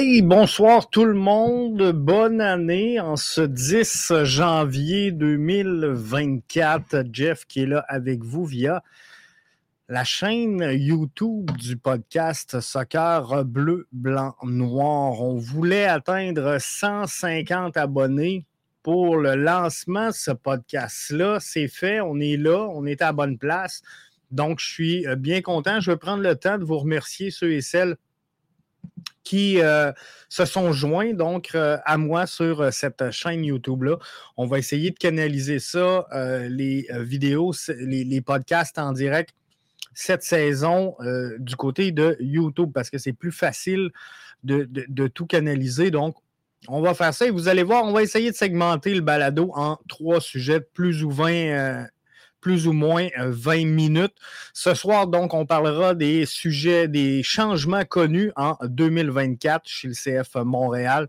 Hey, bonsoir tout le monde. Bonne année en ce 10 janvier 2024. Jeff qui est là avec vous via la chaîne YouTube du podcast Soccer Bleu, Blanc, Noir. On voulait atteindre 150 abonnés pour le lancement de ce podcast-là. C'est fait, on est là, on est à bonne place. Donc, je suis bien content. Je vais prendre le temps de vous remercier ceux et celles qui euh, se sont joints donc euh, à moi sur euh, cette chaîne YouTube-là. On va essayer de canaliser ça, les vidéos, les, podcasts en direct cette saison du côté de YouTube parce que c'est plus facile de, de, tout canaliser. Donc, on va faire ça et vous allez voir, on va essayer de segmenter le balado en trois sujets plus ou moins plus ou moins 20 euh, minutes. Ce soir, donc, on parlera des sujets, des changements connus en 2024 chez le CF Montréal.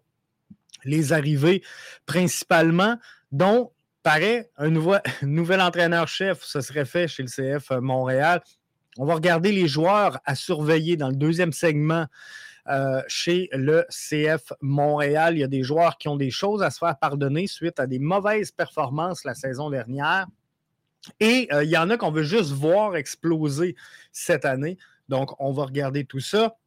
Les arrivées principalement, dont paraît un nouvel entraîneur-chef, ce serait fait chez le CF Montréal. On va regarder les joueurs à surveiller dans le deuxième segment euh, chez le CF Montréal. Il y a des joueurs qui ont des choses à se faire pardonner suite à des mauvaises performances la saison dernière. Et euh, il y en a qu'on veut juste voir exploser cette année. Donc, on va regarder tout ça.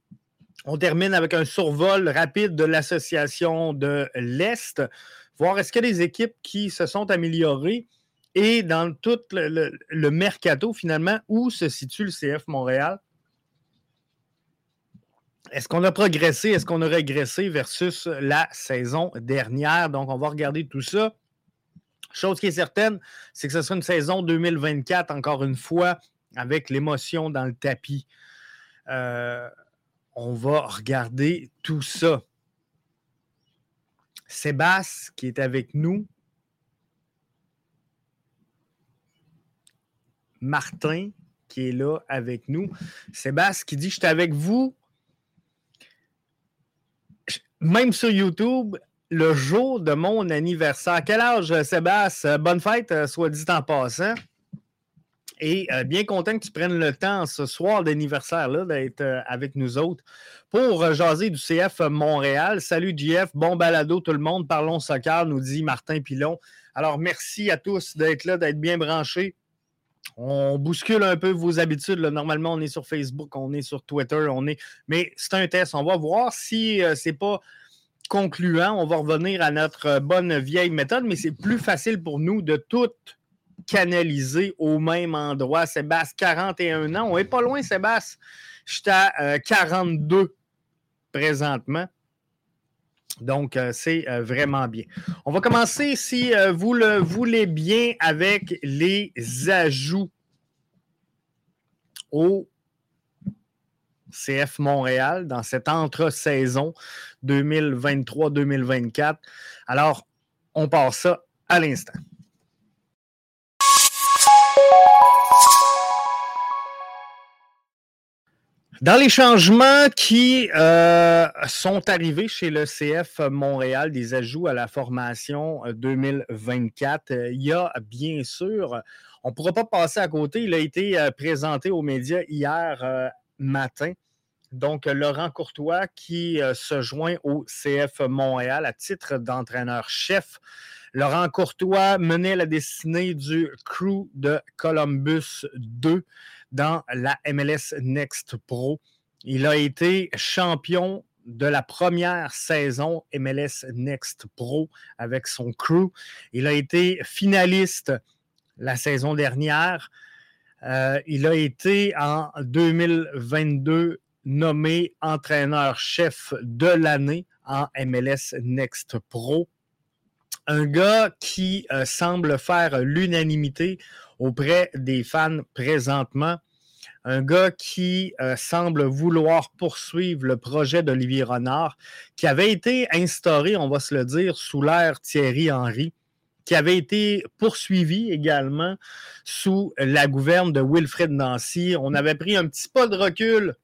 On termine avec un survol rapide de l'association de l'Est, voir est-ce qu'il y a des équipes qui se sont améliorées et dans tout le, mercato, finalement, où se situe le CF Montréal? Est-ce qu'on a progressé? Est-ce qu'on a régressé versus la saison dernière? Donc, on va regarder tout ça. Chose qui est certaine, c'est que ce sera une saison 2024, encore une fois, avec l'émotion dans le tapis. Euh, on va regarder tout ça. Sébastien qui est avec nous. Martin qui est là avec nous. Sébastien qui dit Je suis avec vous. Même sur YouTube, le jour de mon anniversaire. Quel âge, euh, Sébastien? Bonne fête, euh, soit dit en passant. Et euh, bien content que tu prennes le temps ce soir d'anniversaire-là d'être avec nous autres pour jaser du CF Montréal. Salut JF, bon balado tout le monde, parlons soccer, nous dit Martin Pilon. Alors merci à tous d'être là, d'être bien branchés. On bouscule un peu vos habitudes. Normalement, on est sur Facebook, on est sur Twitter, on est. Mais c'est un test. On va voir si c'est pas concluant, on va revenir à notre bonne vieille méthode, mais c'est plus facile pour nous de tout canaliser au même endroit. Sébastien, 41 ans. On n'est pas loin, Sébastien. Je suis à 42 euh, présentement. Donc, euh, c'est euh, vraiment bien. On va commencer, si vous le voulez bien, avec les ajouts au CF Montréal dans cette entre-saison 2023-2024. Alors, on part ça à l'instant. Dans les changements qui euh, sont arrivés chez le CF Montréal, des ajouts à la formation 2024, euh, euh, il y a bien sûr, on ne pourra pas passer à côté, il a été présenté aux médias hier matin. Donc, Laurent Courtois qui euh, se joint au CF Montréal à titre d'entraîneur-chef. Laurent Courtois menait la destinée du crew de Columbus 2 dans la MLS Next Pro. Il a été champion de la première saison MLS Next Pro avec son crew. Il a été finaliste la saison dernière. Euh, il a été en 2022 nommé entraîneur-chef de l'année en MLS Next Pro. Un gars qui euh, semble faire l'unanimité auprès des fans présentement. Un gars qui euh, semble vouloir poursuivre le projet d'Olivier Renard, qui avait été instauré, on va se le dire, sous l'ère Thierry Henry qui avait été poursuivi également sous la gouverne de Wilfred Nancy. On avait pris un petit pas de recul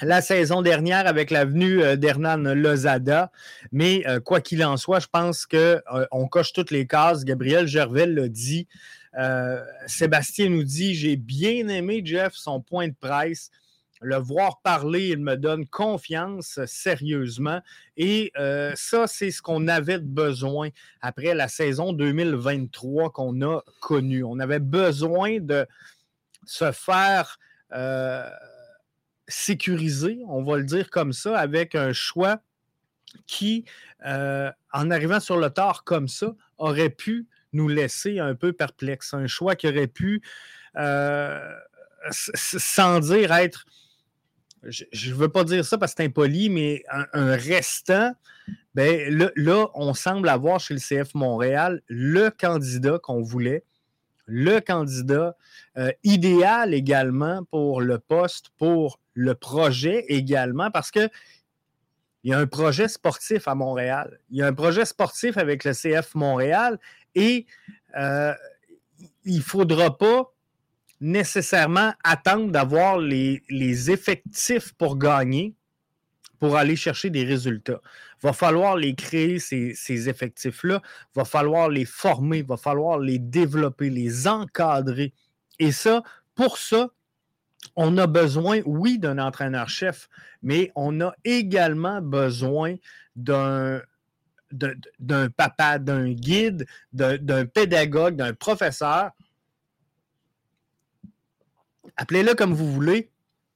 la saison dernière avec la venue euh, d'Hernan Lozada. Mais euh, quoi qu'il en soit, je pense qu'on euh, coche toutes les cases. Gabriel Gervais l'a dit. Sébastien nous dit J'ai bien aimé, Jeff, son point de presse. Le voir parler, il me donne confiance sérieusement. Et euh, ça, c'est ce qu'on avait besoin après la saison 2023 qu'on a connue. On avait besoin de se faire euh, sécuriser, on va le dire comme ça, avec un choix qui, euh, en arrivant sur le tard comme ça, aurait pu nous laisser un peu perplexes. Un choix qui aurait pu, sans dire être je ne veux pas dire ça parce que c'est impoli, mais un, restant, ben, là, on semble avoir chez le CF Montréal le candidat qu'on voulait, le candidat euh, idéal également pour le poste, pour le projet également, parce que il y a un projet sportif à Montréal. Il y a un projet sportif avec le CF Montréal et euh, il ne faudra pas nécessairement attendre d'avoir les, effectifs pour gagner, pour aller chercher des résultats. Va falloir les créer, ces, effectifs-là. Il va falloir les former, il va falloir les développer, les encadrer. Et ça, pour ça, on a besoin, oui, d'un entraîneur-chef, mais on a également besoin d'un papa, d'un guide, d'un pédagogue, d'un professeur appelez-le comme vous voulez,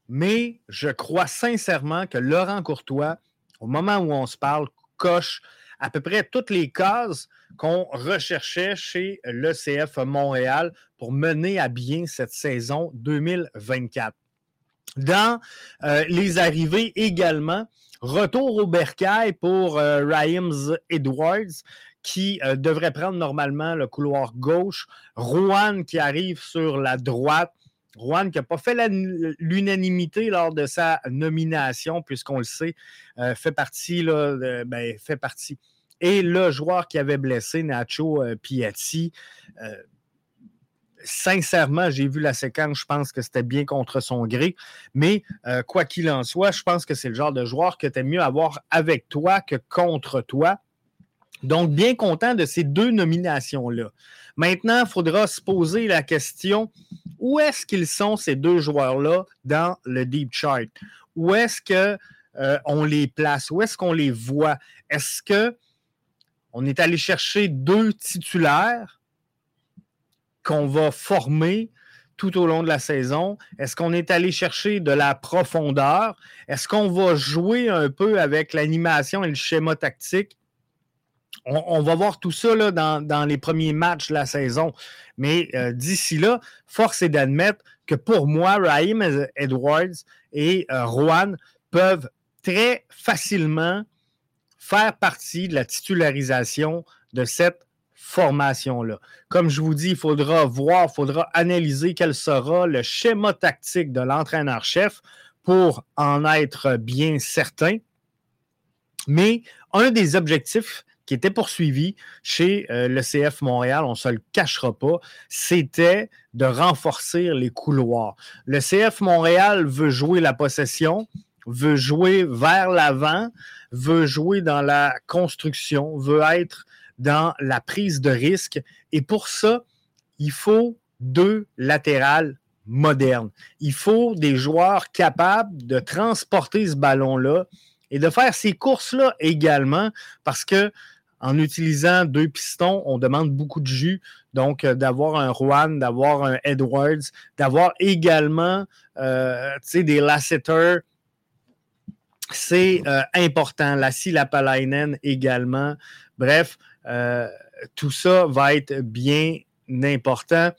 mais je crois sincèrement que Laurent Courtois, au moment où on se parle, coche à peu près toutes les cases qu'on recherchait chez l'ECF Montréal pour mener à bien cette saison 2024. Dans euh, les arrivées également, retour au bercail pour euh, Edwards, qui euh, devrait prendre normalement le couloir gauche. Rouen qui arrive sur la droite. Juan, qui n'a pas fait l'unanimité lors de sa nomination, puisqu'on le sait, euh, fait partie, là, ben, fait partie. Et le joueur qui avait blessé, Nacho euh, Piatti, euh, sincèrement, j'ai vu la séquence, je pense que c'était bien contre son gré. Mais quoi qu'il en soit, je pense que c'est le genre de joueur que tu aimes mieux avoir avec toi que contre toi. Donc, bien content de ces deux nominations-là. Maintenant, il faudra se poser la question où est-ce qu'ils sont, ces deux joueurs-là, dans le deep chart? Où est-ce qu'on euh, les place? Où est-ce qu'on les voit? Est-ce qu'on est allé chercher deux titulaires qu'on va former tout au long de la saison? Est-ce qu'on est allé chercher de la profondeur? Est-ce qu'on va jouer un peu avec l'animation et le schéma tactique? On, va voir tout ça dans, les premiers matchs de la saison. Mais euh, d'ici là, force est d'admettre que pour moi, Raheem Edwards et euh, Juan peuvent très facilement faire partie de la titularisation de cette formation-là. Comme je vous dis, il faudra voir, il faudra analyser quel sera le schéma tactique de l'entraîneur-chef pour en être bien certain. Mais un des objectifs qui était poursuivi chez euh, le CF Montréal, on ne se le cachera pas, c'était de renforcer les couloirs. Le CF Montréal veut jouer la possession, veut jouer vers l'avant, veut jouer dans la construction, veut être dans la prise de risque. Et pour ça, il faut deux latérales modernes. Il faut des joueurs capables de transporter ce ballon-là et de faire ces courses-là également parce que en utilisant deux pistons, on demande beaucoup de jus. Donc, euh, d'avoir un Juan, d'avoir un Edwards, d'avoir également euh, des Lasseter, c'est euh, important. La Lapalainen également. Bref, tout ça va être bien important.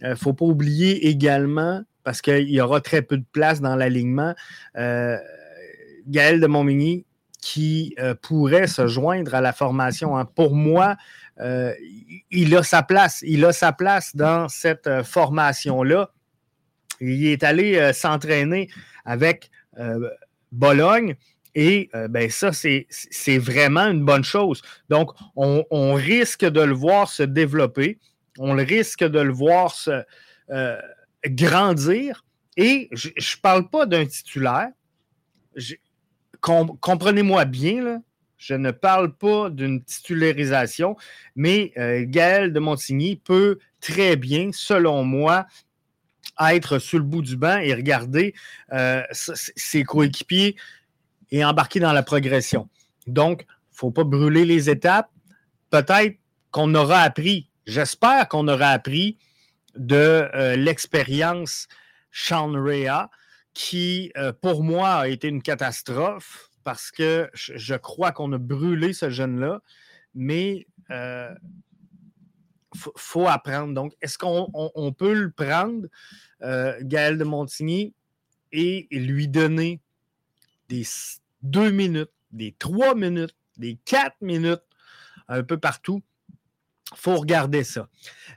Il ne faut pas oublier également, parce qu'il y aura très peu de place dans l'alignement, Gaël de Montmigny qui euh, pourrait se joindre à la formation. Hein. Pour moi, euh, il a sa place. Il a sa place dans cette euh, formation-là. Il est allé s'entraîner avec Bologne. Et ben ça, c'est vraiment une bonne chose. Donc, on, risque de le voir se développer, on risque de le voir se grandir. Et je ne parle pas d'un titulaire comprenez-moi bien, je ne parle pas d'une titularisation, mais euh, Gaël de Montigny peut très bien, selon moi, être sur le bout du banc et regarder euh, ses coéquipiers et embarquer dans la progression. Donc, il ne faut pas brûler les étapes. Peut-être qu'on aura appris, j'espère qu'on aura appris de euh, l'expérience Sean Rea, qui, euh, pour moi, a été une catastrophe parce que je, crois qu'on a brûlé ce jeune-là, mais il euh, faut, apprendre. Donc, est-ce qu'on peut le prendre, Gaël de Montigny, et lui donner des deux minutes, des trois minutes, des quatre minutes, un peu partout? Faut regarder ça.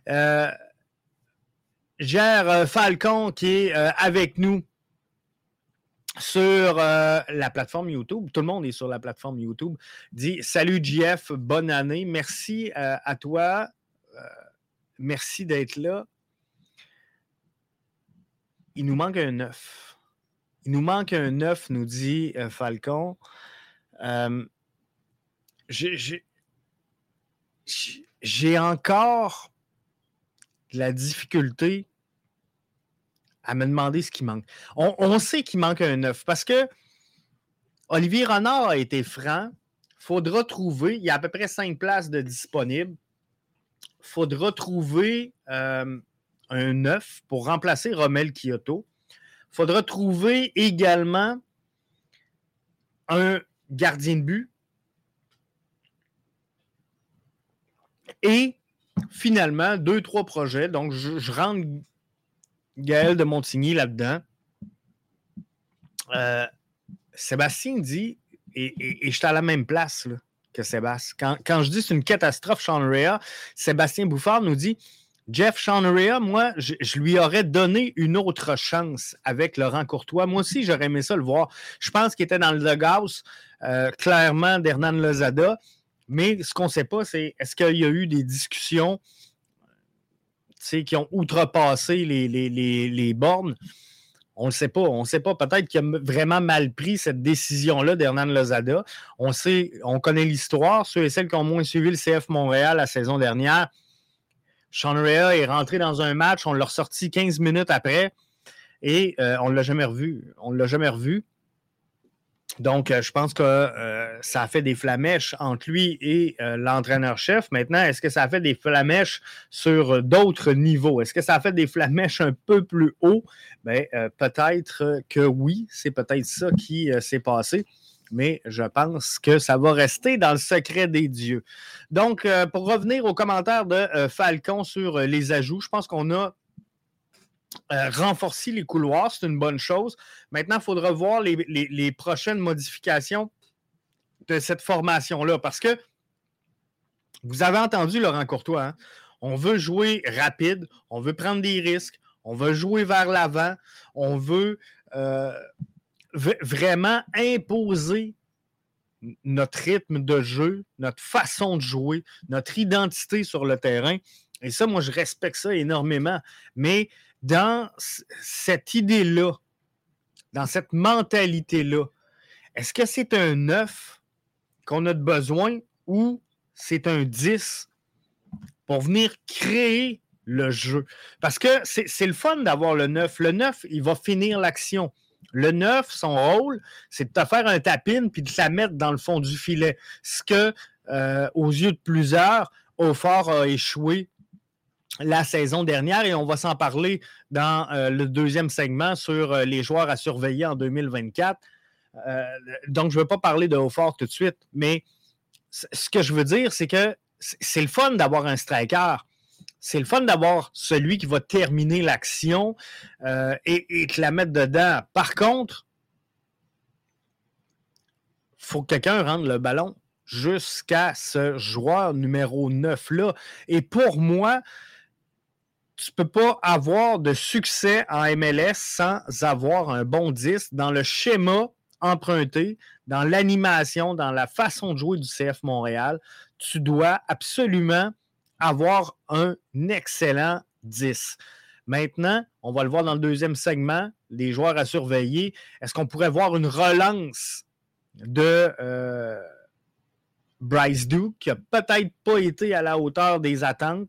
Euh, euh, Falcon qui est euh, avec nous sur euh, la plateforme YouTube. Tout le monde est sur la plateforme YouTube. Dit Salut JF, bonne année. Merci à toi. merci d'être là. Il nous manque un neuf. Il nous manque un neuf, nous dit Falcon. J'ai encore la difficulté à me demander ce qui manque. On, sait qu'il manque un neuf parce que Olivier Renard a été franc. Faudra trouver, il y a à peu près cinq places de disponibles. Faudra trouver euh, un neuf pour remplacer Romel Kyoto. Faudra trouver également un gardien de but. Et finalement, deux, trois projets. Donc, je, rentre Gaël de Montigny là-dedans. Euh, Sébastien dit, et, et, je suis à la même place que Sébastien. Quand, je dis c'est une catastrophe, Sean Rea, Sébastien Bouffard nous dit Jeff Sean Rea, moi, je, lui aurais donné une autre chance avec Laurent Courtois. Moi aussi, j'aurais aimé ça le voir. Je pense qu'il était dans le doghouse, euh, clairement, d'Hernan Lozada. Mais ce qu'on ne sait pas, c'est est-ce qu'il y a eu des discussions qui ont outrepassé les, les, bornes? On ne sait pas. On ne sait pas. Peut-être qu'il a vraiment mal pris cette décision-là d'Hernan Lozada. On sait, on connaît l'histoire. Ceux et celles qui ont moins suivi le CF Montréal la saison dernière, Sean Rea est rentré dans un match, on l'a ressorti 15 minutes après et euh, on ne l'a jamais revu. On ne l'a jamais revu. Donc, euh, je pense que euh, ça a fait des flamèches entre lui et euh, l'entraîneur-chef. Maintenant, est-ce que ça a fait des flamèches sur d'autres niveaux? Est-ce que ça a fait des flamèches un peu plus haut? Bien, peut-être que oui, c'est peut-être ça qui s'est passé. Mais je pense que ça va rester dans le secret des dieux. Donc, pour revenir aux commentaires de Falcon sur les ajouts, je pense qu'on a euh, renforcer les couloirs, c'est une bonne chose. Maintenant, il faudra voir les, prochaines modifications de cette formation-là parce que vous avez entendu Laurent Courtois, hein? on veut jouer rapide, on veut prendre des risques, on veut jouer vers l'avant, on veut euh, vraiment imposer notre rythme de jeu, notre façon de jouer, notre identité sur le terrain. Et ça, moi, je respecte ça énormément. Mais dans cette idée-là, dans cette mentalité-là, est-ce que c'est un 9 qu'on a de besoin ou c'est un 10 pour venir créer le jeu? Parce que c'est le fun d'avoir le 9. Le 9, il va finir l'action. Le 9, son rôle, c'est de te faire un tapine puis de la mettre dans le fond du filet. Ce que, euh, aux yeux de plusieurs, Aufort a échoué la saison dernière et on va s'en parler dans euh, le deuxième segment sur euh, les joueurs à surveiller en 2024. Euh, donc, je ne veux pas parler de Haut-Fort tout de suite, mais ce que je veux dire, c'est que c'est le fun d'avoir un striker. C'est le fun d'avoir celui qui va terminer l'action et, et te la mettre dedans. Par contre, il faut que quelqu'un rende le ballon jusqu'à ce joueur numéro 9-là. Et pour moi, tu peux pas avoir de succès en MLS sans avoir un bon 10 dans le schéma emprunté, dans l'animation, dans la façon de jouer du CF Montréal. Tu dois absolument avoir un excellent 10. Maintenant, on va le voir dans le deuxième segment, les joueurs à surveiller. Est-ce qu'on pourrait voir une relance de, euh, Bryce Duke, qui n'a peut-être pas été à la hauteur des attentes.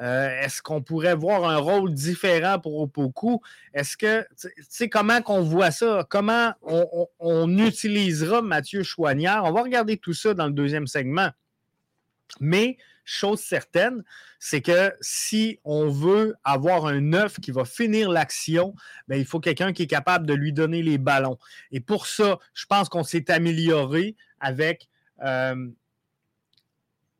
Euh, est-ce qu'on pourrait voir un rôle différent pour Opoku? Est-ce que, tu sais, comment qu'on voit ça? Comment on, utilisera Mathieu Chouanière? On va regarder tout ça dans le deuxième segment. Mais, chose certaine, c'est que si on veut avoir un neuf qui va finir l'action, ben, il faut quelqu'un qui est capable de lui donner les ballons. Et pour ça, je pense qu'on s'est amélioré avec euh,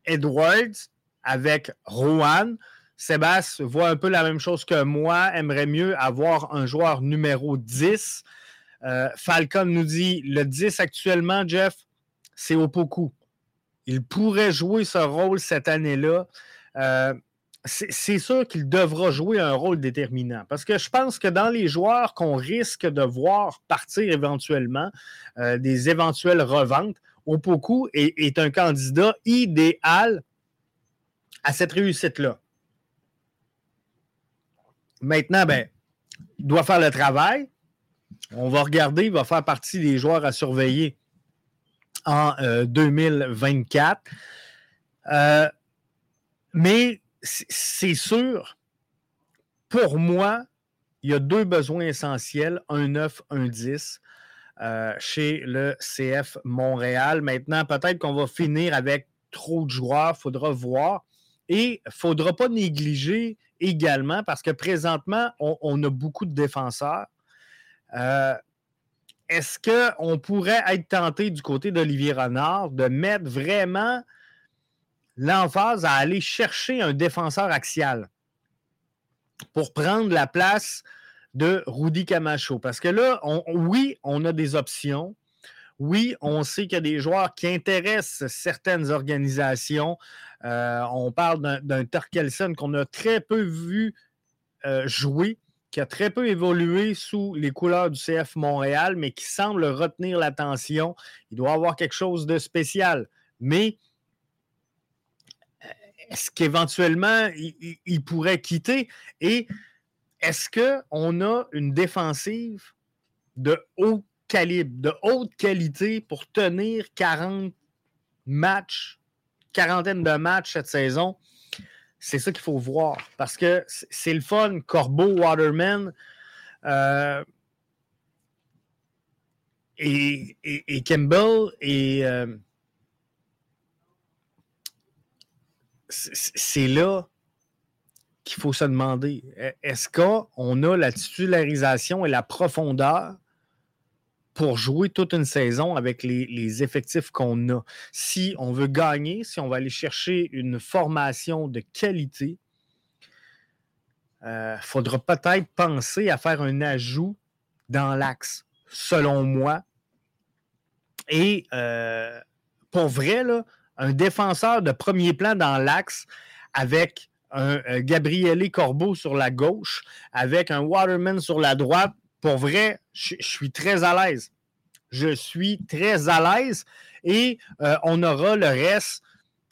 Edwards, avec Rowan. Sébastien voit un peu la même chose que moi, aimerait mieux avoir un joueur numéro 10. Euh, Falcon nous dit le 10 actuellement, Jeff, c'est Opoku. Il pourrait jouer ce rôle cette année-là. Euh, c'est sûr qu'il devra jouer un rôle déterminant parce que je pense que dans les joueurs qu'on risque de voir partir éventuellement, euh, des éventuelles reventes, Opoku est, un candidat idéal à cette réussite-là. Maintenant, ben, il doit faire le travail. On va regarder, il va faire partie des joueurs à surveiller en 2024. Euh, euh, mais c'est sûr, pour moi, il y a deux besoins essentiels, un 9, un 10. Euh, chez le CF Montréal. Maintenant, peut-être qu'on va finir avec trop de joueurs, il faudra voir. Et il ne faudra pas négliger également, parce que présentement, on, a beaucoup de défenseurs. Euh, est-ce qu'on pourrait être tenté du côté d'Olivier Renard de mettre vraiment l'emphase à aller chercher un défenseur axial pour prendre la place de Rudy Camacho? Parce que là, oui, on a des options. Oui, on sait qu'il y a des joueurs qui intéressent certaines organisations. Euh, on parle d'un Terkelsen qu'on a très peu vu euh, jouer, qui a très peu évolué sous les couleurs du CF Montréal, mais qui semble retenir l'attention. Il doit avoir quelque chose de spécial. Mais euh, est-ce qu'éventuellement, il, pourrait quitter? Et est-ce qu'on a une défensive de haut calibre, de haute qualité pour tenir 40 matchs quarantaine de matchs cette saison? C'est ça qu'il faut voir. Parce que c'est le fun. Corbeau, Waterman euh, et, et, Campbell et euh, c'est là qu'il faut se demander est-ce qu'on a la titularisation et la profondeur pour jouer toute une saison avec les, effectifs qu'on a? Si on veut gagner, si on va aller chercher une formation de qualité, il euh, faudra peut-être penser à faire un ajout dans l'axe, selon moi. Et euh, pour vrai, là, un défenseur de premier plan dans l'axe avec un, un Gabriele Corbeau sur la gauche, avec un Waterman sur la droite, pour vrai, je, suis très à l'aise. Je suis très à l'aise et euh, on aura le reste,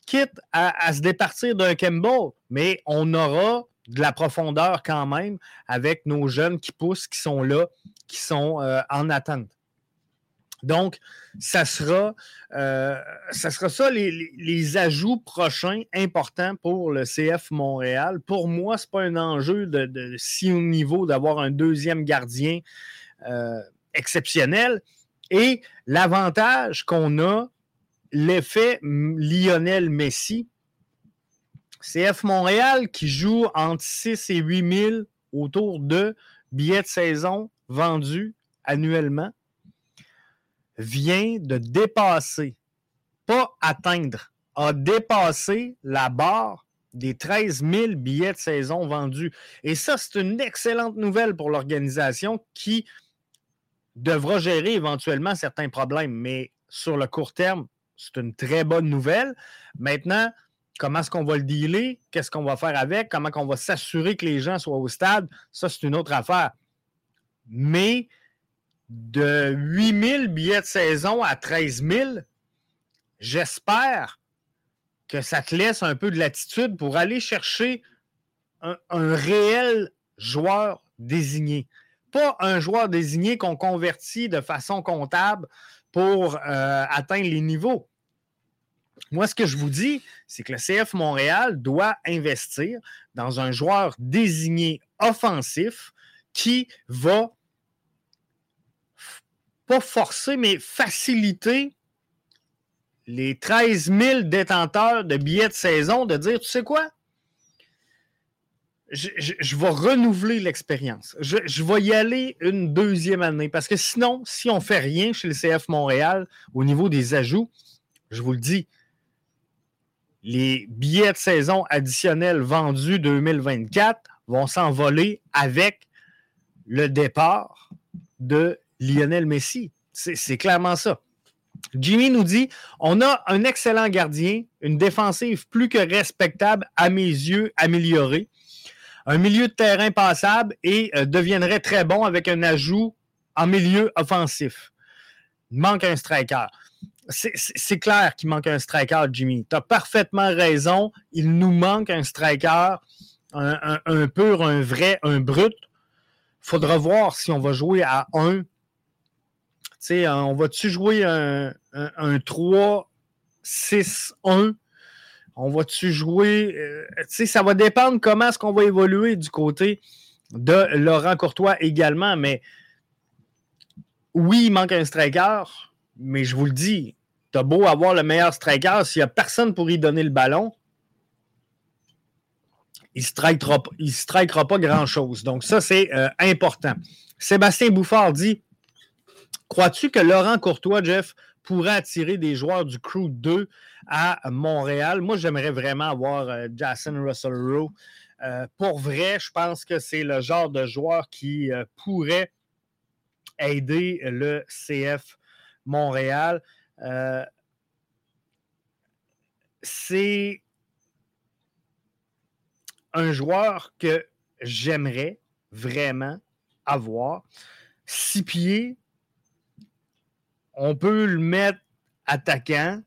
quitte à, se départir d'un Campbell, mais on aura de la profondeur quand même avec nos jeunes qui poussent, qui sont là, qui sont euh, en attente. Donc, ça sera, euh, ça, les, ajouts prochains importants pour le CF Montréal. Pour moi, ce n'est pas un enjeu de, si haut niveau d'avoir un deuxième gardien euh, exceptionnel. Et l'avantage qu'on a, l'effet Lionel Messi, CF Montréal qui joue entre 6 et 8 000 autour de billets de saison vendus annuellement vient de dépasser, pas atteindre, a dépassé la barre des 13 000 billets de saison vendus. Et ça, c'est une excellente nouvelle pour l'organisation qui devra gérer éventuellement certains problèmes. Mais sur le court terme, c'est une très bonne nouvelle. Maintenant, comment est-ce qu'on va le dealer? Qu'est-ce qu'on va faire avec? Comment on va s'assurer que les gens soient au stade? Ça, c'est une autre affaire. Mais de 8000 billets de saison à 13 000, j'espère que ça te laisse un peu de latitude pour aller chercher un, réel joueur désigné. Pas un joueur désigné qu'on convertit de façon comptable pour euh, atteindre les niveaux. Moi, ce que je vous dis, c'est que le CF Montréal doit investir dans un joueur désigné offensif qui va pas forcer, mais faciliter les 13 000 détenteurs de billets de saison de dire, tu sais quoi? Je, vais renouveler l'expérience. Je, je, vais y aller une deuxième année parce que sinon, si on ne fait rien chez le CF Montréal au niveau des ajouts, je vous le dis, les billets de saison additionnels vendus 2024 vont s'envoler avec le départ de Lionel Messi. C'est clairement ça. Jimmy nous dit on a un excellent gardien, une défensive plus que respectable, à mes yeux, améliorée, un milieu de terrain passable et euh, deviendrait très bon avec un ajout en milieu offensif. Il manque un striker. C'est clair qu'il manque un striker, Jimmy. Tu as parfaitement raison. Il nous manque un striker, un, pur, un vrai, un brut. Faudra voir si on va jouer à un sais, on va-tu jouer un, 3-6-1? On va-tu jouer. Euh, ça va dépendre comment est-ce qu'on va évoluer du côté de Laurent Courtois également. Mais oui, il manque un striker, mais je vous le dis, tu as beau avoir le meilleur striker, s'il n'y a personne pour y donner le ballon, il ne strikera, strikera, pas grand-chose. Donc, ça, c'est euh, important. Sébastien Bouffard dit Crois-tu que Laurent Courtois, Jeff, pourrait attirer des joueurs du Crew 2 à Montréal? Moi, j'aimerais vraiment avoir euh, Jason Russell Rowe. Euh, pour vrai, je pense que c'est le genre de joueur qui euh, pourrait aider le CF Montréal. c'est un joueur que j'aimerais vraiment avoir. Six pieds, on peut le mettre attaquant.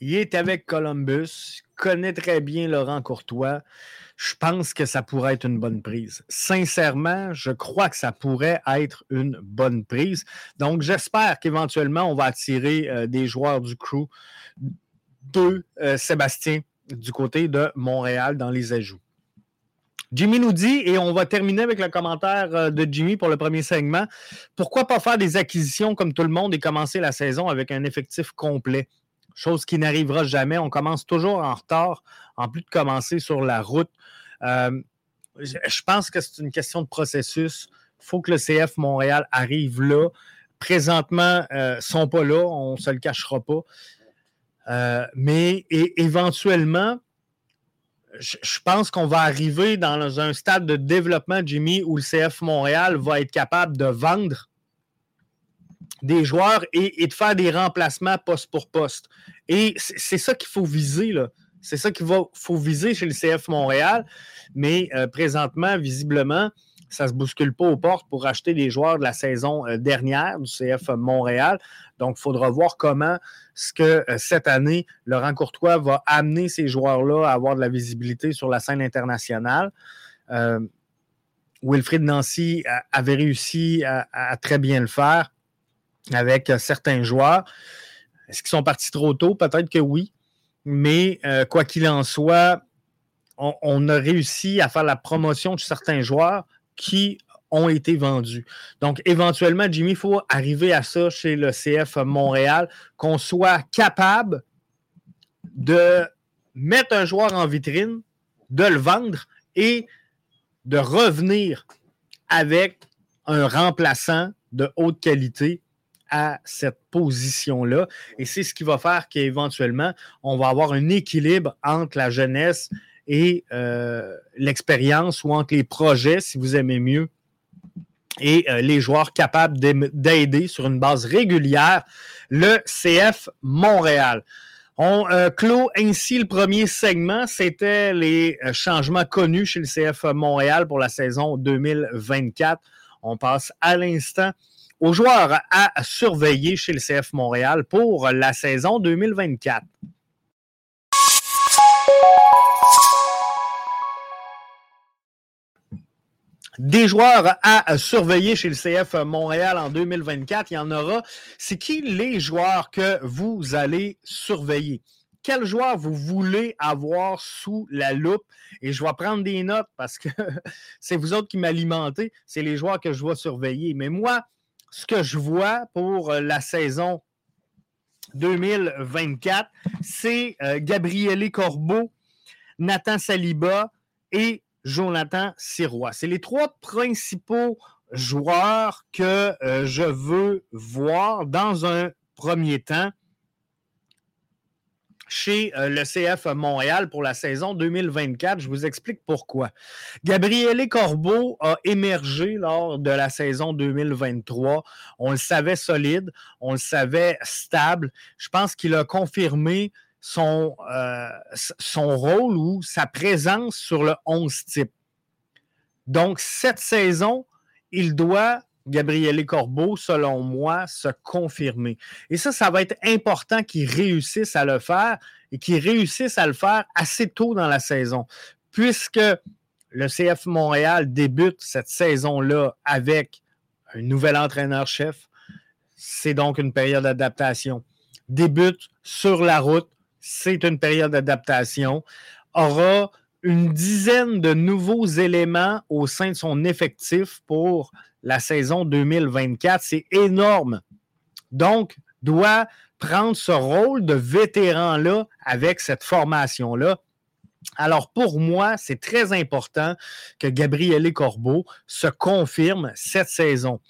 Il est avec Columbus, connaît très bien Laurent Courtois. Je pense que ça pourrait être une bonne prise. Sincèrement, je crois que ça pourrait être une bonne prise. Donc, j'espère qu'éventuellement, on va attirer euh, des joueurs du crew de euh, Sébastien du côté de Montréal dans les ajouts. Jimmy nous dit, et on va terminer avec le commentaire euh, de Jimmy pour le premier segment, pourquoi pas faire des acquisitions comme tout le monde et commencer la saison avec un effectif complet? Chose qui n'arrivera jamais. On commence toujours en retard, en plus de commencer sur la route. Euh, je pense que c'est une question de processus. Il faut que le CF Montréal arrive là. Présentement, ils euh, ne sont pas là, on ne se le cachera pas. mais éventuellement, je pense qu'on va arriver dans un stade de développement, Jimmy, où le CF Montréal va être capable de vendre des joueurs et, de faire des remplacements poste pour poste. Et c'est ça qu'il faut viser, là. C'est ça qu'il faut viser chez le CF Montréal. Mais euh, présentement, visiblement, ça ne se bouscule pas aux portes pour acheter des joueurs de la saison euh, dernière du CF Montréal. Donc, il faudra voir comment ce que euh, cette année, Laurent Courtois va amener ces joueurs-là à avoir de la visibilité sur la scène internationale. Euh, Wilfried Nancy avait réussi à, très bien le faire avec certains joueurs. Est-ce qu'ils sont partis trop tôt? Peut-être que oui. Mais quoi qu'il en soit, on, a réussi à faire la promotion de certains joueurs qui ont été vendus. Donc, éventuellement, Jimmy, il faut arriver à ça chez le CF Montréal, qu'on soit capable de mettre un joueur en vitrine, de le vendre et de revenir avec un remplaçant de haute qualité à cette position-là. Et c'est ce qui va faire qu'éventuellement, on va avoir un équilibre entre la jeunesse et euh, l'expérience ou entre les projets, si vous aimez mieux, et euh, les joueurs capables d'aider sur une base régulière le CF Montréal. On euh, clôt ainsi le premier segment. C'était les changements connus chez le CF Montréal pour la saison 2024. On passe à l'instant aux joueurs à surveiller chez le CF Montréal pour la saison 2024. Des joueurs à surveiller chez le CF Montréal en 2024. Il y en aura. C'est qui les joueurs que vous allez surveiller? Quel joueur vous voulez avoir sous la loupe? Et je vais prendre des notes parce que c'est vous autres qui m'alimentez. C'est les joueurs que je vais surveiller. Mais moi, ce que je vois pour la saison 2024, c'est euh, Gabriele Corbeau, Nathan Saliba et Jonathan Sirois. C'est les trois principaux joueurs que euh, je veux voir dans un premier temps chez euh, le CF Montréal pour la saison 2024. Je vous explique pourquoi. Gabriele Corbeau a émergé lors de la saison 2023. On le savait solide, on le savait stable. Je pense qu'il a confirmé son, euh, son rôle ou sa présence sur le 11 type. Donc, cette saison, il doit Gabriele Corbeau, selon moi, se confirmer. Et ça, ça va être important qu'il réussisse à le faire et qu'il réussisse à le faire assez tôt dans la saison, puisque le CF Montréal débute cette saison-là avec un nouvel entraîneur-chef. C'est donc une période d'adaptation. Débute sur la route, c'est une période d'adaptation. Aura une dizaine de nouveaux éléments au sein de son effectif pour la saison 2024. C'est énorme. Donc, doit prendre ce rôle de vétéran-là avec cette formation-là. Alors, pour moi, c'est très important que Gabriele Corbeau se confirme cette saison.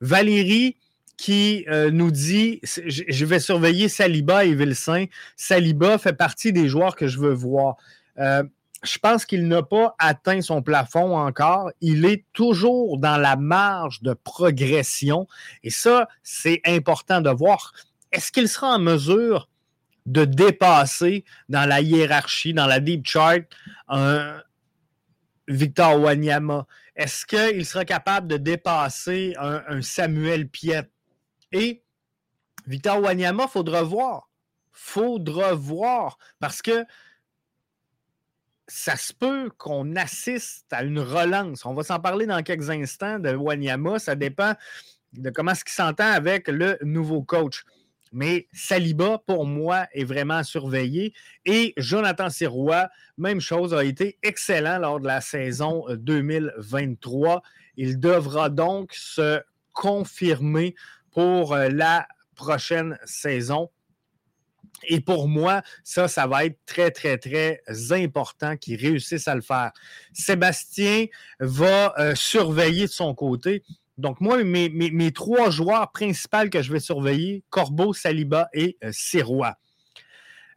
Valérie, qui euh, nous dit je vais surveiller Saliba et Vilsain. Saliba fait partie des joueurs que je veux voir. Euh, je pense qu'il n'a pas atteint son plafond encore. Il est toujours dans la marge de progression. Et ça, c'est important de voir. Est-ce qu'il sera en mesure de dépasser dans la hiérarchie, dans la deep chart, un Victor Wanyama? Est-ce qu'il sera capable de dépasser un, Samuel Piet? Et Victor Wanyama, faudra voir. Faudra voir. Parce que ça se peut qu'on assiste à une relance. On va s'en parler dans quelques instants de Wanyama. Ça dépend de comment ce qu'il s'entend avec le nouveau coach. Mais Saliba, pour moi, est vraiment surveillé. Et Jonathan Sirois, même chose, a été excellent lors de la saison 2023. Il devra donc se confirmer pour euh, la prochaine saison. Et pour moi, ça, ça va être très, très, très important qu'ils réussissent à le faire. Sébastien va euh, surveiller de son côté. Donc, moi, mes, trois joueurs principaux que je vais surveiller, Corbeau, Saliba et euh, Sirois.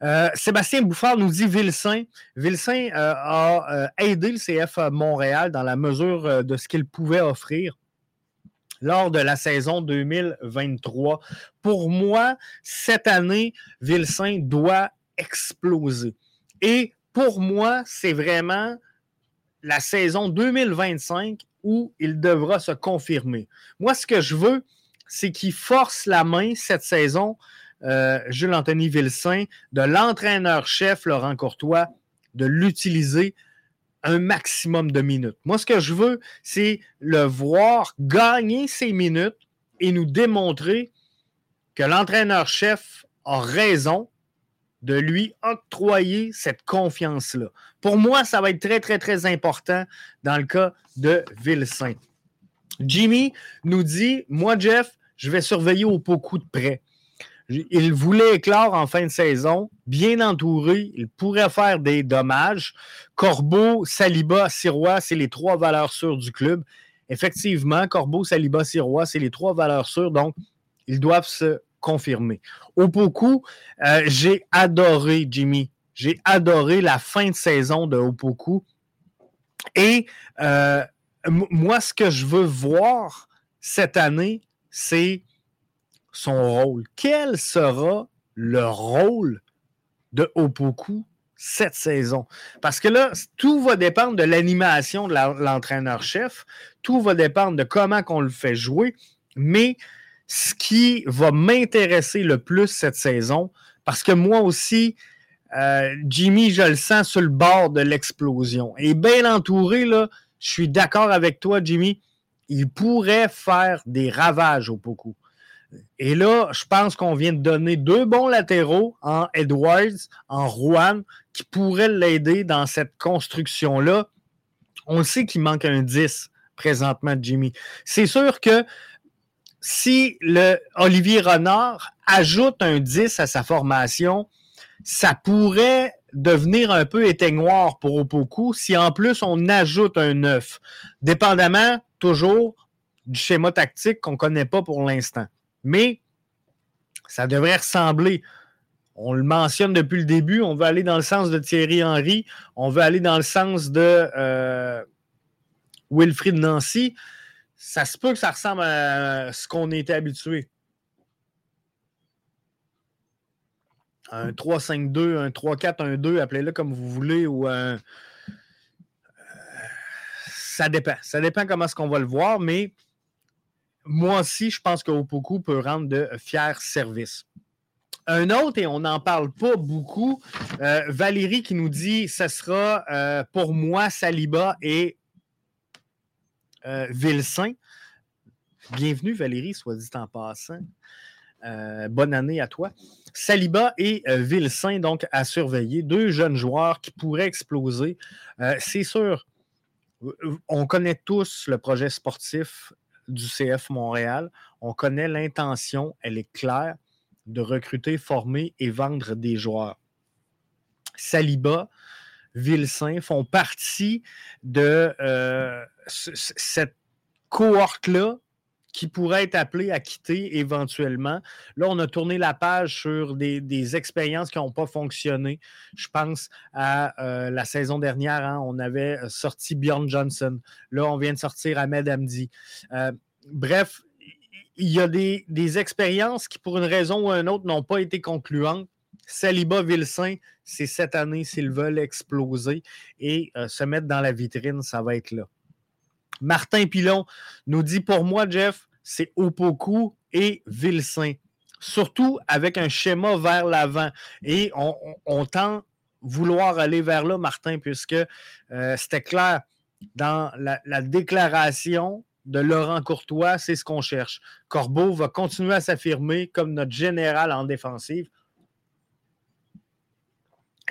Euh, Sébastien Bouffard nous dit Vilsain. Vilsain a aidé le CF Montréal dans la mesure de ce qu'il pouvait offrir lors de la saison 2023. Pour moi, cette année, Vilsain doit exploser. Et pour moi, c'est vraiment la saison 2025 où il devra se confirmer. Moi, ce que je veux, c'est qu'il force la main cette saison, euh, Jules-Anthony Vilsain, de l'entraîneur-chef Laurent Courtois, de l'utiliser un maximum de minutes. Moi, ce que je veux, c'est le voir gagner ses minutes et nous démontrer que l'entraîneur-chef a raison de lui octroyer cette confiance-là. Pour moi, ça va être très, très, très important dans le cas de Vilsaint. Jimmy nous dit, moi, Jeff, je vais surveiller au beaucoup de près. Il voulait éclore en fin de saison, bien entouré. Il pourrait faire des dommages. Corbeau, Saliba, Sirois, c'est les trois valeurs sûres du club. Effectivement, Corbeau, Saliba, Sirois, c'est les trois valeurs sûres. Donc, ils doivent se confirmer. Au beaucoup, euh, j'ai adoré Jimmy. J'ai adoré la fin de saison de Opoku. Et euh, moi, ce que je veux voir cette année, c'est son rôle. Quel sera le rôle de Opoku cette saison? Parce que là, tout va dépendre de l'animation de l'entraîneur-chef, tout va dépendre de comment on le fait jouer, mais ce qui va m'intéresser le plus cette saison, parce que moi aussi, euh, Jimmy, je le sens sur le bord de l'explosion. Et bien entouré, là, je suis d'accord avec toi, Jimmy. Il pourrait faire des ravages au. Et là, je pense qu'on vient de donner deux bons latéraux en Edwards, en Juan, qui pourraient l'aider dans cette construction-là. On sait qu'il manque un 10 présentement, Jimmy. C'est sûr que si Olivier Renard ajoute un 10 à sa formation, ça pourrait devenir un peu éteignoir pour Opoku si en plus on ajoute un 9, dépendamment toujours du schéma tactique qu'on ne connaît pas pour l'instant. Mais ça devrait ressembler. On le mentionne depuis le début, on veut aller dans le sens de Thierry Henry, on veut aller dans le sens de euh, Wilfried Nancy. Ça se peut que ça ressemble à ce qu'on était habitué. Un 3-5-2, un 3-4-1-2, appelez-le comme vous voulez, ou un. Euh, ça dépend. Ça dépend comment est-ce qu'on va le voir, mais moi aussi, je pense que Opoku peut rendre de fiers services. Un autre, et on n'en parle pas beaucoup, euh, Valérie qui nous dit ce sera euh, pour moi Saliba et euh, Vilsain. Bienvenue, Valérie, soit dit en passant. bonne année à toi. Saliba et Vilsain, donc, à surveiller. Deux jeunes joueurs qui pourraient exploser. C'est sûr, on connaît tous le projet sportif du CF Montréal. On connaît l'intention, elle est claire, de recruter, former et vendre des joueurs. Saliba, Vilsain font partie de euh, cette cohorte-là qui pourrait être appelé à quitter éventuellement. Là, on a tourné la page sur des, expériences qui n'ont pas fonctionné. Je pense à euh, la saison dernière, hein, on avait sorti Bjorn Johnson. Là, on vient de sortir Ahmed Hamdi. Euh, bref, il y a des, expériences qui, pour une raison ou une autre, n'ont pas été concluantes. Saliba Vilsain, c'est cette année s'ils veulent exploser et euh, se mettre dans la vitrine, ça va être là. Martin Pilon nous dit pour moi, Jeff, c'est Opoku et Vilsain. Surtout avec un schéma vers l'avant. Et on, tend vouloir aller vers là, Martin, puisque euh, c'était clair dans la, déclaration de Laurent Courtois, c'est ce qu'on cherche. Corbeau va continuer à s'affirmer comme notre général en défensive.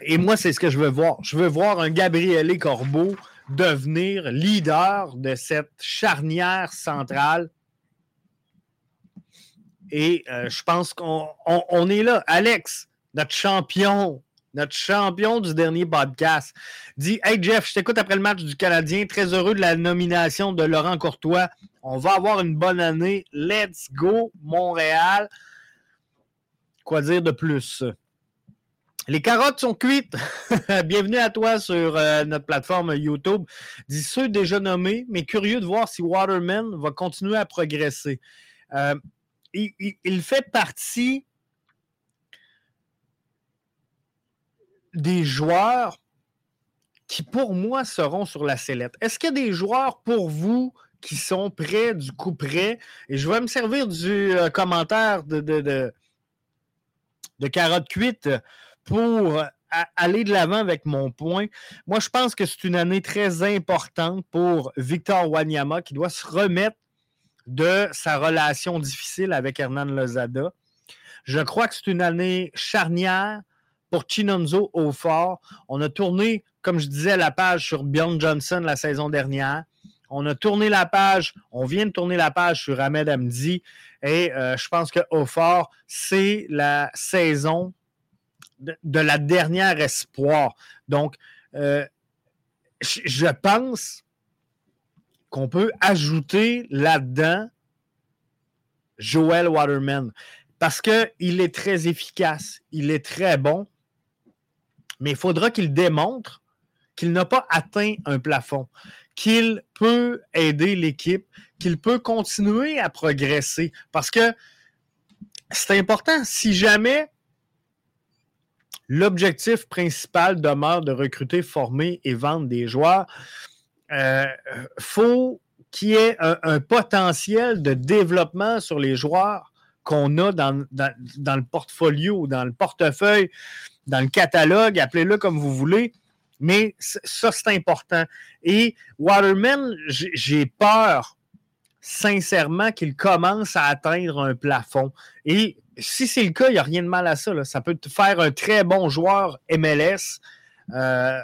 Et moi, c'est ce que je veux voir. Je veux voir un Gabriel Corbeau devenir leader de cette charnière centrale. Et euh, je pense qu'on est là. Alex, notre champion, notre champion du dernier podcast, dit Hey Jeff, je t'écoute après le match du Canadien. Très heureux de la nomination de Laurent Courtois. On va avoir une bonne année. Let's go, Montréal. Quoi dire de plus? Les carottes sont cuites. Bienvenue à toi sur euh, notre plateforme YouTube. Dis ceux déjà nommés, mais curieux de voir si Waterman va continuer à progresser. Euh, il, fait partie des joueurs qui, pour moi, seront sur la sellette. Est-ce qu'il y a des joueurs pour vous qui sont près du coup près? Et je vais me servir du euh, commentaire de, de, de, de carottes cuites pour aller de l'avant avec mon point, moi, je pense que c'est une année très importante pour Victor Wanyama qui doit se remettre de sa relation difficile avec Hernan Lozada. Je crois que c'est une année charnière pour Chinonzo au fort. On a tourné, comme je disais, la page sur Bjorn Johnson la saison dernière. On a tourné la page, on vient de tourner la page sur Ahmed Hamdi. Et euh, je pense que au fort, c'est la saison de, la dernière espoir. Donc, euh, je pense qu'on peut ajouter là-dedans Joel Waterman parce qu'il est très efficace, il est très bon, mais il faudra qu'il démontre qu'il n'a pas atteint un plafond, qu'il peut aider l'équipe, qu'il peut continuer à progresser parce que c'est important. Si jamais L'objectif principal demeure de recruter, former et vendre des joueurs. Euh, faut qu'il y ait un, potentiel de développement sur les joueurs qu'on a dans, le portfolio, dans le portefeuille, dans le catalogue, appelez-le comme vous voulez. Mais ça, c'est important. Et Waterman, j'ai peur, sincèrement, qu'il commence à atteindre un plafond. Si c'est le cas, il n'y a rien de mal à ça. Ça peut faire un très bon joueur MLS. Euh,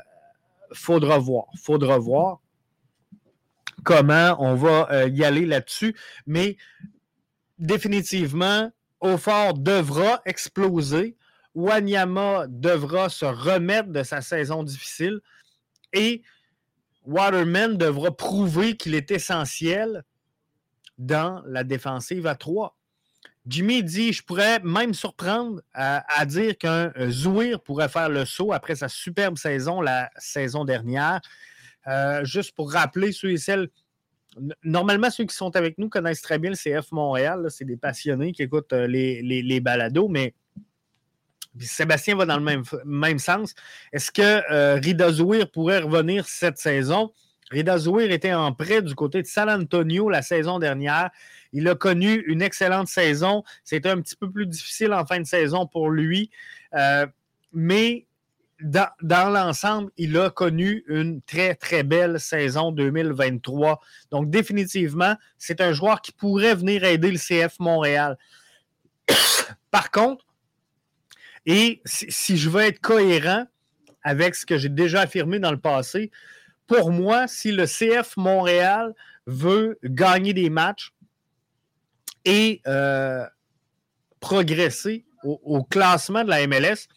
faudra voir. Faudra voir comment on va euh, y aller là-dessus. Mais définitivement, Aufort devra exploser. Wanyama devra se remettre de sa saison difficile et Waterman devra prouver qu'il est essentiel dans la défensive à 3. Jimmy dit Je pourrais même surprendre à, dire qu'un Zouir pourrait faire le saut après sa superbe saison la saison dernière. Euh, juste pour rappeler ceux et celles normalement, ceux qui sont avec nous connaissent très bien le CF Montréal. C'est des passionnés qui écoutent euh, les, les, balados, mais Sébastien va dans le même, sens. Est-ce que euh, Rida Zouir pourrait revenir cette saison? Rida Zouir était en prêt du côté de San Antonio la saison dernière. Il a connu une excellente saison. C'était un petit peu plus difficile en fin de saison pour lui. Euh, mais dans, l'ensemble, il a connu une très, très belle saison 2023. Donc, définitivement, c'est un joueur qui pourrait venir aider le CF Montréal. Par contre, et si, je veux être cohérent avec ce que j'ai déjà affirmé dans le passé, pour moi, si le CF Montréal veut gagner des matchs et euh, progresser au classement de la MLS,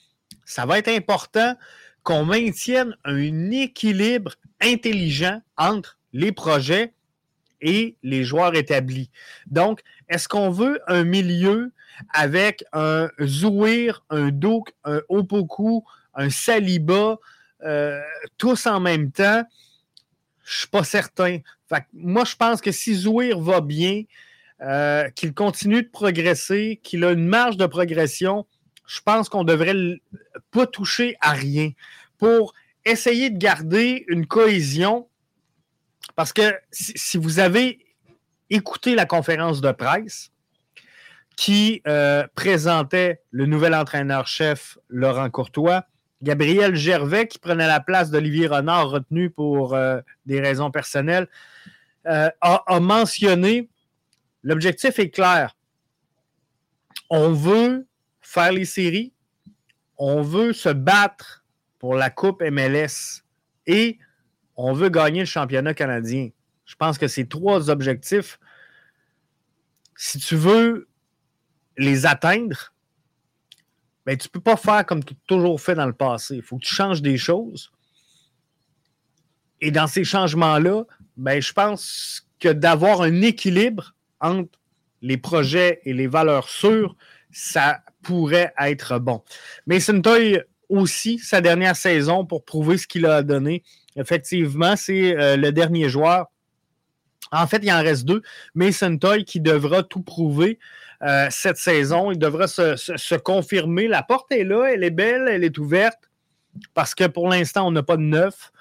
ça va être important qu'on maintienne un équilibre intelligent entre les projets et les joueurs établis. Donc, est-ce qu'on veut un milieu avec un Zouir, un Douk, un Opoku, un Saliba, euh, tous en même temps? Je suis pas certain. moi, je pense que si Zouir va bien, euh, qu'il continue de progresser, qu'il a une marge de progression, je pense qu'on devrait pas toucher à rien pour essayer de garder une cohésion. Parce que si vous avez écouté la conférence de presse qui euh, présentait le nouvel entraîneur-chef Laurent Courtois, Gabriel Gervais, qui prenait la place d'Olivier Renard, retenu pour euh, des raisons personnelles, euh, a mentionné l'objectif est clair. On veut faire les séries, on veut se battre pour la Coupe MLS et on veut gagner le championnat canadien. Je pense que ces trois objectifs, si tu veux les atteindre, ben, tu ne peux pas faire comme tu as toujours fait dans le passé. Il faut que tu changes des choses. Et dans ces changements-là, ben, je pense que d'avoir un équilibre entre les projets et les valeurs sûres, ça pourrait être bon. Mason Toy aussi, sa dernière saison, pour prouver ce qu'il a donné. Effectivement, c'est euh, le dernier joueur. En fait, il en reste deux. Mason Toy qui devra tout prouver euh, cette saison. Il devra se, confirmer. La porte est là, elle est belle, elle est ouverte. Parce que pour l'instant, on n'a pas de neuf.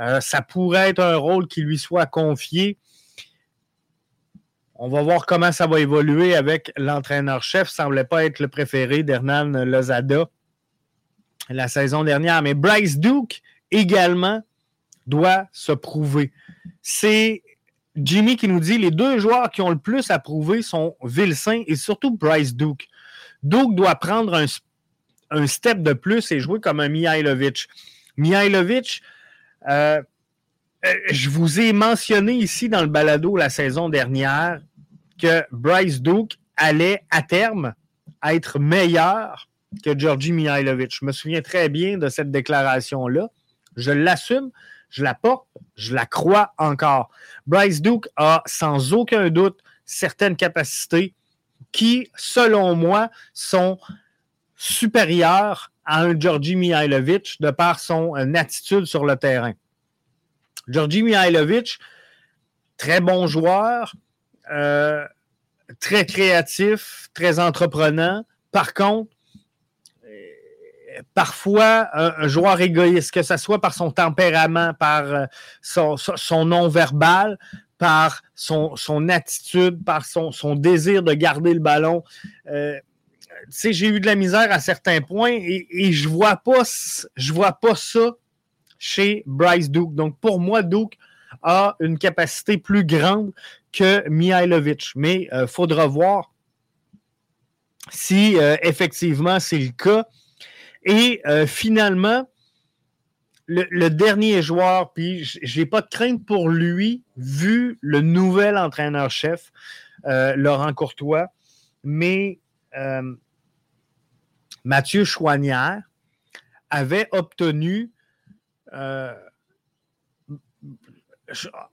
Euh, ça pourrait être un rôle qui lui soit confié. On va voir comment ça va évoluer avec l'entraîneur-chef. Semblait pas être le préféré d'Hernan Lozada la saison dernière. Mais Bryce Duke également doit se prouver. C'est Jimmy qui nous dit les deux joueurs qui ont le plus à prouver sont Vilsain et surtout Bryce Duke. Duke doit prendre un, step de plus et jouer comme un Mihailovic. Mihailovic, euh, euh, je vous ai mentionné ici dans le balado la saison dernière que Bryce Duke allait à terme être meilleur que Georgi Mihailovic. Je me souviens très bien de cette déclaration-là. Je l'assume, je la porte, je la crois encore. Bryce Duke a sans aucun doute certaines capacités qui, selon moi, sont supérieures à un Georgi Mihailovic de par son euh, attitude sur le terrain. Georgi Mihailovic, très bon joueur, euh, très créatif, très entreprenant. Par contre, parfois un, joueur égoïste, que ce soit par son tempérament, par euh, son, non-verbal, par son, attitude, par son, désir de garder le ballon. j'ai eu de la misère à certains points et, je vois pas, je vois pas ça chez Bryce Duke. Donc, pour moi, Duke a une capacité plus grande que Mihailovic. Mais il faudra voir si effectivement c'est le cas. Et finalement, le, dernier joueur, puis je n'ai pas de crainte pour lui, vu le nouvel entraîneur-chef, euh, Laurent Courtois, mais euh, Mathieu Chouanière avait obtenu. Euh,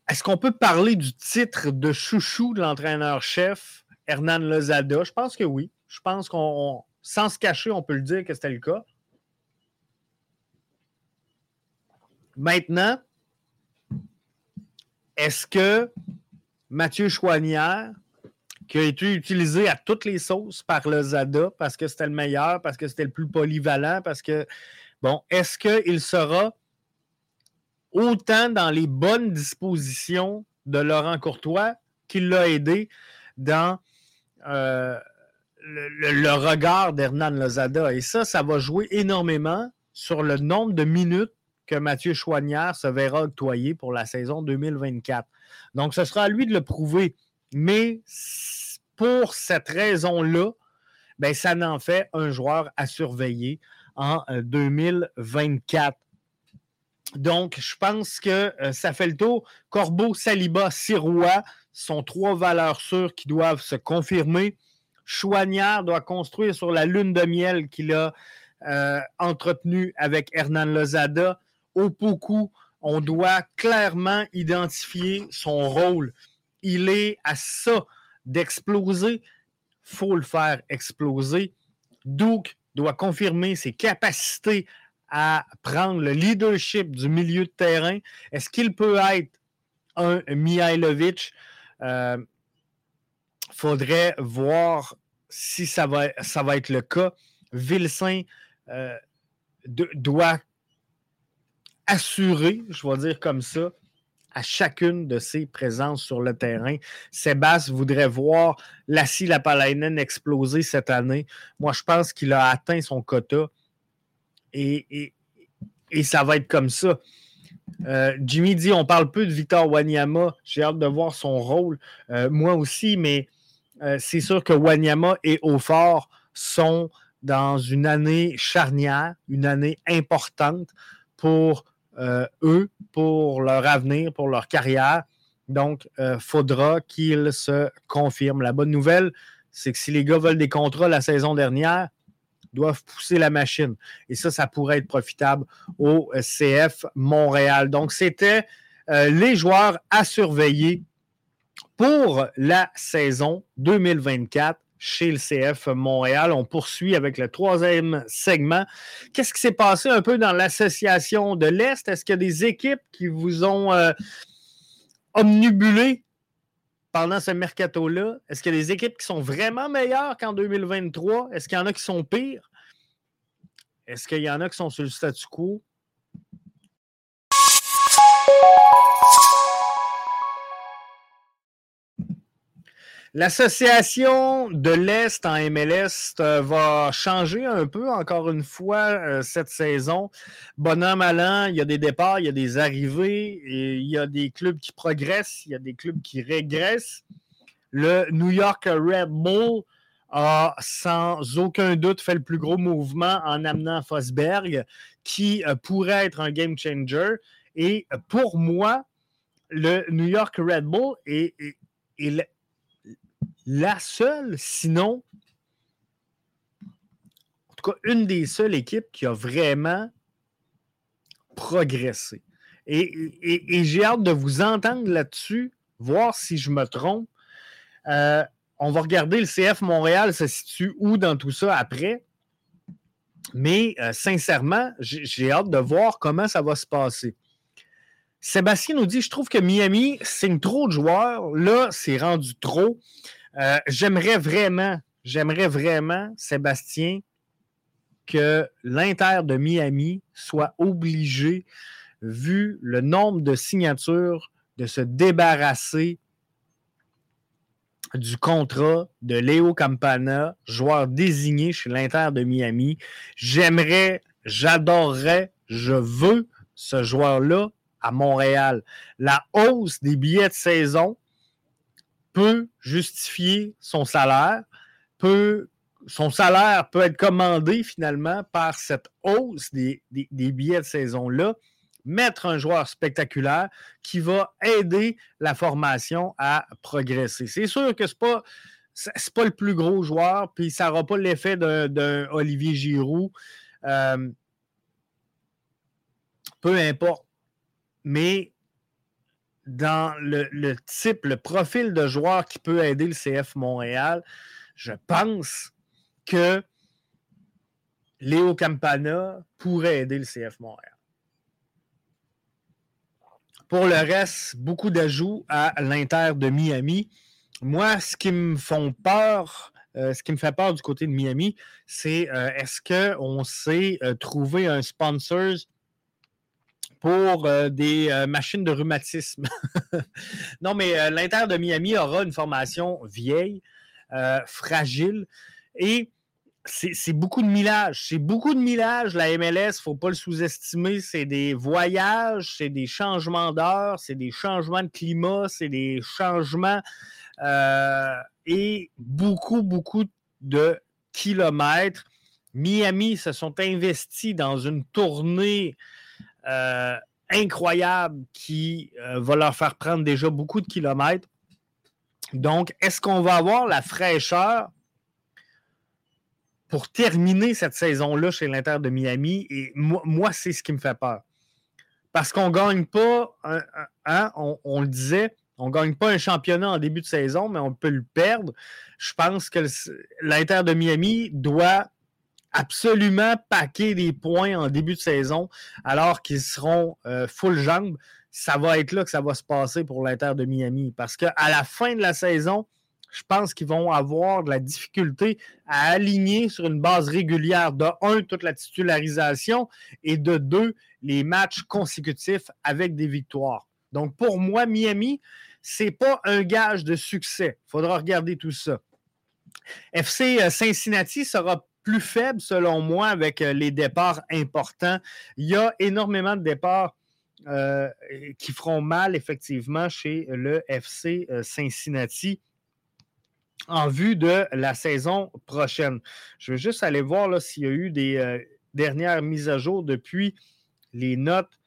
est-ce qu'on peut parler du titre de chouchou de l'entraîneur-chef Hernan Lozada? Je pense que oui. Je pense qu'on, sans se cacher, on peut le dire que c'était le cas. Maintenant, est-ce que Mathieu Chouanière, qui a été utilisé à toutes les sauces par le Zada parce que c'était le meilleur, parce que c'était le plus polyvalent, parce que, bon, est-ce qu'il sera autant dans les bonnes dispositions de Laurent Courtois qu'il l'a aidé dans euh, le, le, regard d'Hernan Lozada? Et ça, ça va jouer énormément sur le nombre de minutes que Mathieu Chouanière se verra octroyer pour la saison 2024. Donc, ce sera à lui de le prouver. Mais pour cette raison-là, ben, ça n'en fait un joueur à surveiller en 2024. Euh, Donc, je pense que euh, ça fait le tour. Corbeau, Saliba, Sirois sont trois valeurs sûres qui doivent se confirmer. Chouanière doit construire sur la lune de miel qu'il a euh, entretenue avec Hernan Lozada au beaucoup, on doit clairement identifier son rôle. Il est à ça d'exploser. Faut le faire exploser. Duke doit confirmer ses capacités à prendre le leadership du milieu de terrain. Est-ce qu'il peut être un Mihailovic? Il euh, faudrait voir si ça va, être le cas. Vilsain euh, doit assuré, je vais dire comme ça, à chacune de ses présences sur le terrain. Sébastien voudrait voir Lassie Lapalainen exploser cette année. Moi, je pense qu'il a atteint son quota et, ça va être comme ça. Euh, Jimmy dit on parle peu de Victor Wanyama. J'ai hâte de voir son rôle. Euh, moi aussi, mais euh, c'est sûr que Wanyama et Aufort sont dans une année charnière, une année importante pour euh, eux, pour leur avenir, pour leur carrière. Donc, euh, faudra qu'ils se confirment. La bonne nouvelle, c'est que si les gars veulent des contrats la saison dernière, doivent pousser la machine. Et ça, ça pourrait être profitable au CF Montréal. Donc, c'était euh, les joueurs à surveiller pour la saison 2024 chez le CF Montréal. On poursuit avec le troisième segment. Qu'est-ce qui s'est passé un peu dans l'association de l'Est? Est-ce qu'il y a des équipes qui vous ont euh, omnibulé pendant ce mercato-là? Est-ce qu'il y a des équipes qui sont vraiment meilleures qu'en 2023? Est-ce qu'il y en a qui sont pires? Est-ce qu'il y en a qui sont sur le statu quo? L'association de l'Est en MLS euh, va changer un peu, encore une fois, euh, cette saison. Bonhomme allant, il y a des départs, il y a des arrivées, et il y a des clubs qui progressent, il y a des clubs qui régressent. Le New York Red Bull a sans aucun doute fait le plus gros mouvement en amenant Fosberg, qui euh, pourrait être un game changer. Et pour moi, le New York Red Bull est, est la seule, sinon, en tout cas, une des seules équipes qui a vraiment progressé. Et, j'ai hâte de vous entendre là-dessus, voir si je me trompe. Euh, on va regarder le CF Montréal se situe où dans tout ça après. Mais euh, sincèrement, j'ai hâte de voir comment ça va se passer. Sébastien nous dit Je trouve que Miami signe trop de joueurs. Là, c'est rendu trop. Euh, j'aimerais vraiment, j'aimerais vraiment, Sébastien, que l'Inter de Miami soit obligé, vu le nombre de signatures, de se débarrasser du contrat de Léo Campana, joueur désigné chez l'Inter de Miami. J'aimerais, j'adorerais, je veux ce joueur-là à Montréal. La hausse des billets de saison peut justifier son salaire, peut, son salaire peut être commandé finalement par cette hausse des, billets de saison-là, mettre un joueur spectaculaire qui va aider la formation à progresser. C'est sûr que ce n'est pas, pas le plus gros joueur, puis ça n'aura pas l'effet d'un Olivier Giroud. Euh, peu importe. Mais dans le, type, le profil de joueur qui peut aider le CF Montréal, je pense que Léo Campana pourrait aider le CF Montréal. Pour le reste, beaucoup d'ajouts à l'Inter de Miami. Moi, ce qui me peur, euh, ce qui me fait peur du côté de Miami, c'est euh, est-ce qu'on sait euh, trouver un sponsor pour euh, des euh, machines de rhumatisme. non, mais euh, l'Inter de Miami aura une formation vieille, fragile et c'est beaucoup de millage. C'est beaucoup de millage. La MLS, il ne faut pas le sous-estimer. C'est des voyages, c'est des changements d'heure, c'est des changements de climat, c'est des changements et beaucoup, beaucoup de kilomètres. Miami se sont investis dans une tournée euh, incroyable qui euh, va leur faire prendre déjà beaucoup de kilomètres. Donc, est-ce qu'on va avoir la fraîcheur pour terminer cette saison-là chez l'Inter de Miami? Et moi, c'est ce qui me fait peur. Parce qu'on ne gagne pas, on, le disait, on ne gagne pas un championnat en début de saison, mais on peut le perdre. Je pense que l'Inter de Miami doit absolument paquer des points en début de saison alors qu'ils seront euh, full jambes. Ça va être là que ça va se passer pour l'Inter de Miami parce qu'à la fin de la saison, je pense qu'ils vont avoir de la difficulté à aligner sur une base régulière de un, toute la titularisation et de deux, les matchs consécutifs avec des victoires. Donc pour moi, Miami, ce n'est pas un gage de succès. Il faudra regarder tout ça. FC euh, Cincinnati sera plus faible, selon moi, avec euh, les départs importants. Il y a énormément de départs euh, qui feront mal, effectivement, chez le FC euh, Cincinnati en vue de la saison prochaine. Je vais juste aller voir s'il y a eu des dernières mises à jour depuis les notes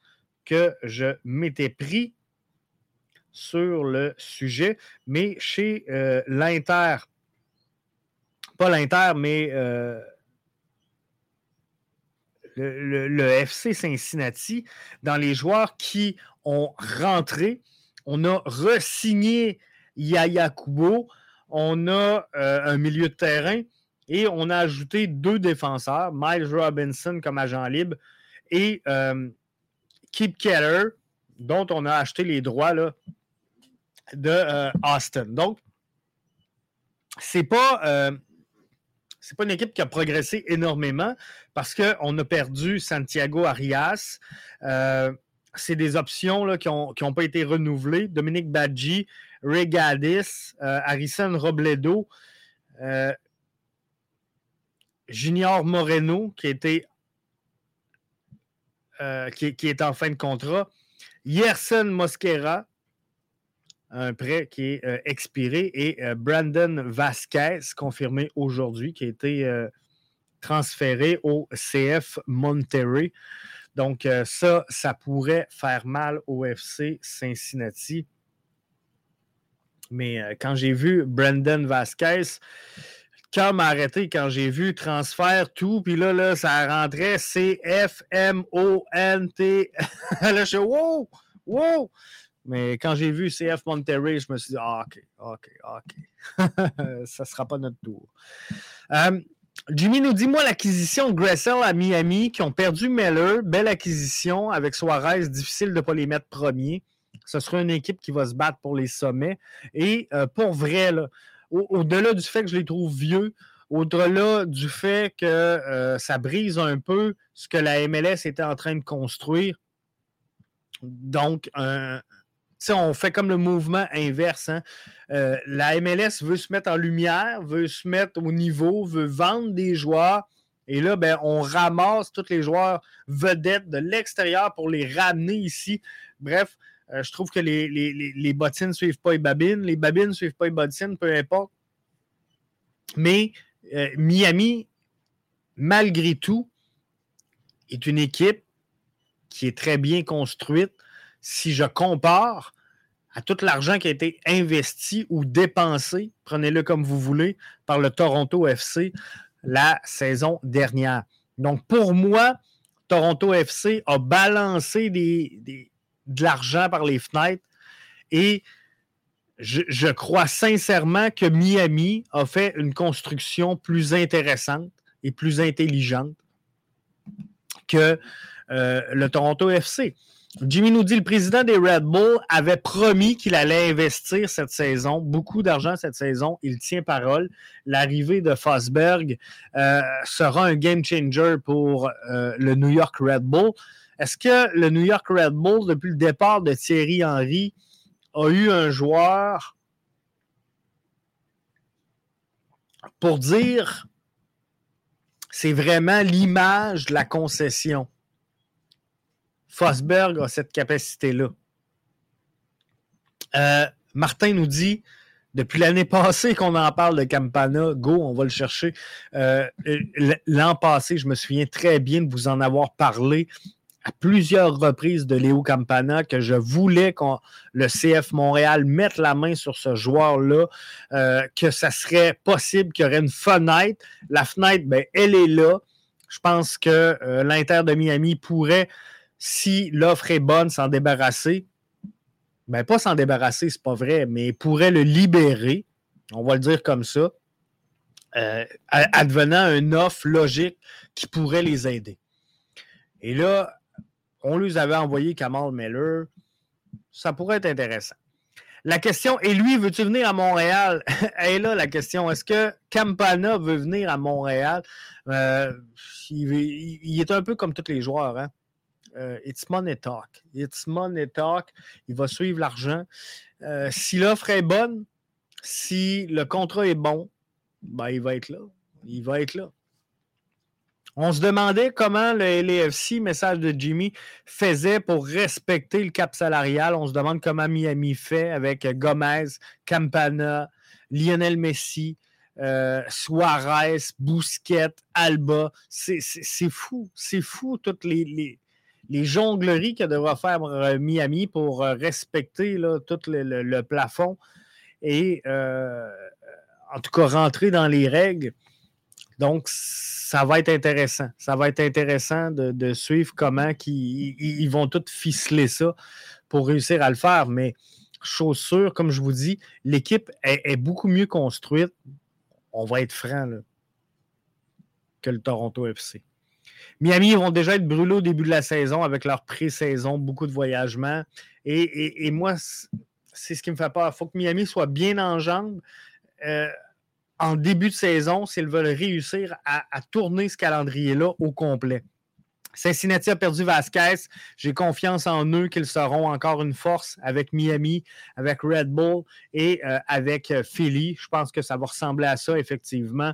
que je m'étais pris sur le sujet. Mais chez l'Inter, pas l'Inter, mais euh, le, FC Cincinnati, dans les joueurs qui ont rentré, on a re-signé Yaya Kubo, on a euh, un milieu de terrain et on a ajouté deux défenseurs, Miles Robinson comme agent libre et euh, Keep Keller, dont on a acheté les droits là, de Austin. Donc, c'est pas c'est pas une équipe qui a progressé énormément parce qu'on a perdu Santiago Arias. Euh, c'est des options là, qui n'ont pas été renouvelées. Dominique Badji, Ray Gaddis, euh, Harrison Robledo, euh, Junior Moreno, qui, était, qui, qui, est en fin de contrat, Yerson Mosquera, un prêt qui est euh, expiré, et euh, Brandon Vasquez, confirmé aujourd'hui, qui a été euh, transféré au CF Monterrey. Donc, ça, ça pourrait faire mal au FC Cincinnati. Mais quand j'ai vu Brandon Vasquez, quand m'a arrêté quand j'ai vu transfert tout, puis là, là, ça rentrait C-F-M-O-N-T. là, je suis wow, wow! Mais quand j'ai vu CF Monterrey, je me suis dit, ah, OK, OK, OK. ça ne sera pas notre tour. Euh, Jimmy nous dit, moi, l'acquisition de Gressel à Miami, qui ont perdu Meller, belle acquisition avec Suarez, difficile de ne pas les mettre premiers. Ce sera une équipe qui va se battre pour les sommets. Et euh, pour vrai, au-delà du fait que je les trouve vieux, au-delà du fait que euh, ça brise un peu ce que la MLS était en train de construire, donc un, on fait comme le mouvement inverse. Hein. Euh, la MLS veut se mettre en lumière, veut se mettre au niveau, veut vendre des joueurs Et là, ben, on ramasse tous les joueurs vedettes de l'extérieur pour les ramener ici. Bref, euh, je trouve que les, les, bottines ne suivent pas les babines. Les babines ne suivent pas les bottines, peu importe. Mais euh, Miami, malgré tout, est une équipe qui est très bien construite. Si je compare à tout l'argent qui a été investi ou dépensé, prenez-le comme vous voulez, par le Toronto FC la saison dernière. Donc, pour moi, Toronto FC a balancé de l'argent par les fenêtres et je, crois sincèrement que Miami a fait une construction plus intéressante et plus intelligente que euh, le Toronto FC. Jimmy nous dit le président des Red Bull avait promis qu'il allait investir cette saison, beaucoup d'argent cette saison. Il tient parole. L'arrivée de Fosberg euh, sera un game changer pour euh, le New York Red Bull. Est-ce que le New York Red Bull, depuis le départ de Thierry Henry, a eu un joueur pour dire c'est vraiment l'image de la concession? Fosberg a cette capacité-là. Euh, Martin nous dit depuis l'année passée qu'on en parle de Campana, go, on va le chercher. Euh, l'an passé, je me souviens très bien de vous en avoir parlé à plusieurs reprises de Léo Campana que je voulais que le CF Montréal mette la main sur ce joueur-là, euh, que ça serait possible qu'il y aurait une fenêtre. La fenêtre, ben, elle est là. Je pense que l'Inter de Miami pourrait si l'offre est bonne, s'en débarrasser. Ben, pas s'en débarrasser, c'est pas vrai, mais pourrait le libérer, on va le dire comme ça, euh, advenant une offre logique qui pourrait les aider. Et là, on lui avait envoyé Kamal Miller. Ça pourrait être intéressant. La question, et lui, veux-tu venir à Montréal? et là, la question, est-ce que Campana veut venir à Montréal? Euh, il, est un peu comme tous les joueurs. Hein? Euh, it's money talk. It's money talk. Il va suivre l'argent. Euh, si l'offre est bonne, si le contrat est bon, ben, il va être là. Il va être là. On se demandait comment le LAFC, message de Jimmy, faisait pour respecter le cap salarial. On se demande comment Miami fait avec Gomez, Campana, Lionel Messi, euh, Suarez, Bousquet, Alba. C'est fou. C'est fou toutes les, les jongleries que devra faire euh, Miami pour euh, respecter tout le, plafond et euh, en tout cas rentrer dans les règles. Donc, ça va être intéressant. Ça va être intéressant de, suivre comment ils, vont tout ficeler ça pour réussir à le faire. Mais chose sûre, comme je vous dis, l'équipe est, beaucoup mieux construite. On va être franc que le Toronto FC. Miami vont déjà être brûlés au début de la saison avec leur pré-saison, beaucoup de voyagements. Et, moi, c'est ce qui me fait peur. Il faut que Miami soit bien en jambes. Euh, en début de saison, s'ils veulent réussir à, tourner ce calendrier-là au complet. Cincinnati a perdu Vasquez. J'ai confiance en eux qu'ils seront encore une force avec Miami, avec Red Bull et euh, avec euh, Philly. Je pense que ça va ressembler à ça, effectivement.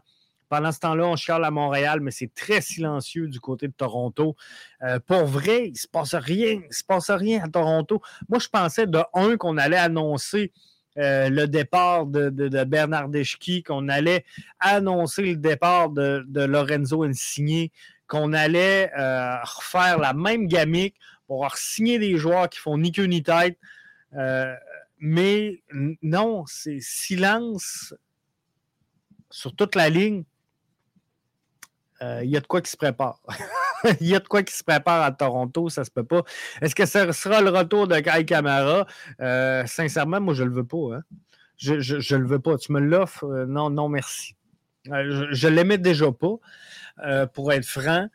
Pendant ce temps-là, on chiale à Montréal, mais c'est très silencieux du côté de Toronto. Euh, pour vrai, il ne se passe rien. Il se passe rien à Toronto. Moi, je pensais de un qu'on allait annoncer euh, le départ de, Bernard Deschki, qu'on allait annoncer le départ de, Lorenzo Insigne, qu'on allait euh, refaire la même gamique pour signer des joueurs qui font ni queue ni tête. mais non, c'est silence sur toute la ligne il euh, y a de quoi qui se prépare. Il y a de quoi qui se prépare à Toronto, ça se peut pas. Est-ce que ce sera le retour de Kai Kamara? Euh, sincèrement, moi, je le veux pas. Hein. Je, ne le veux pas. Tu me l'offres? Euh, non, non, merci. je ne l'aimais déjà pas. pour être franc.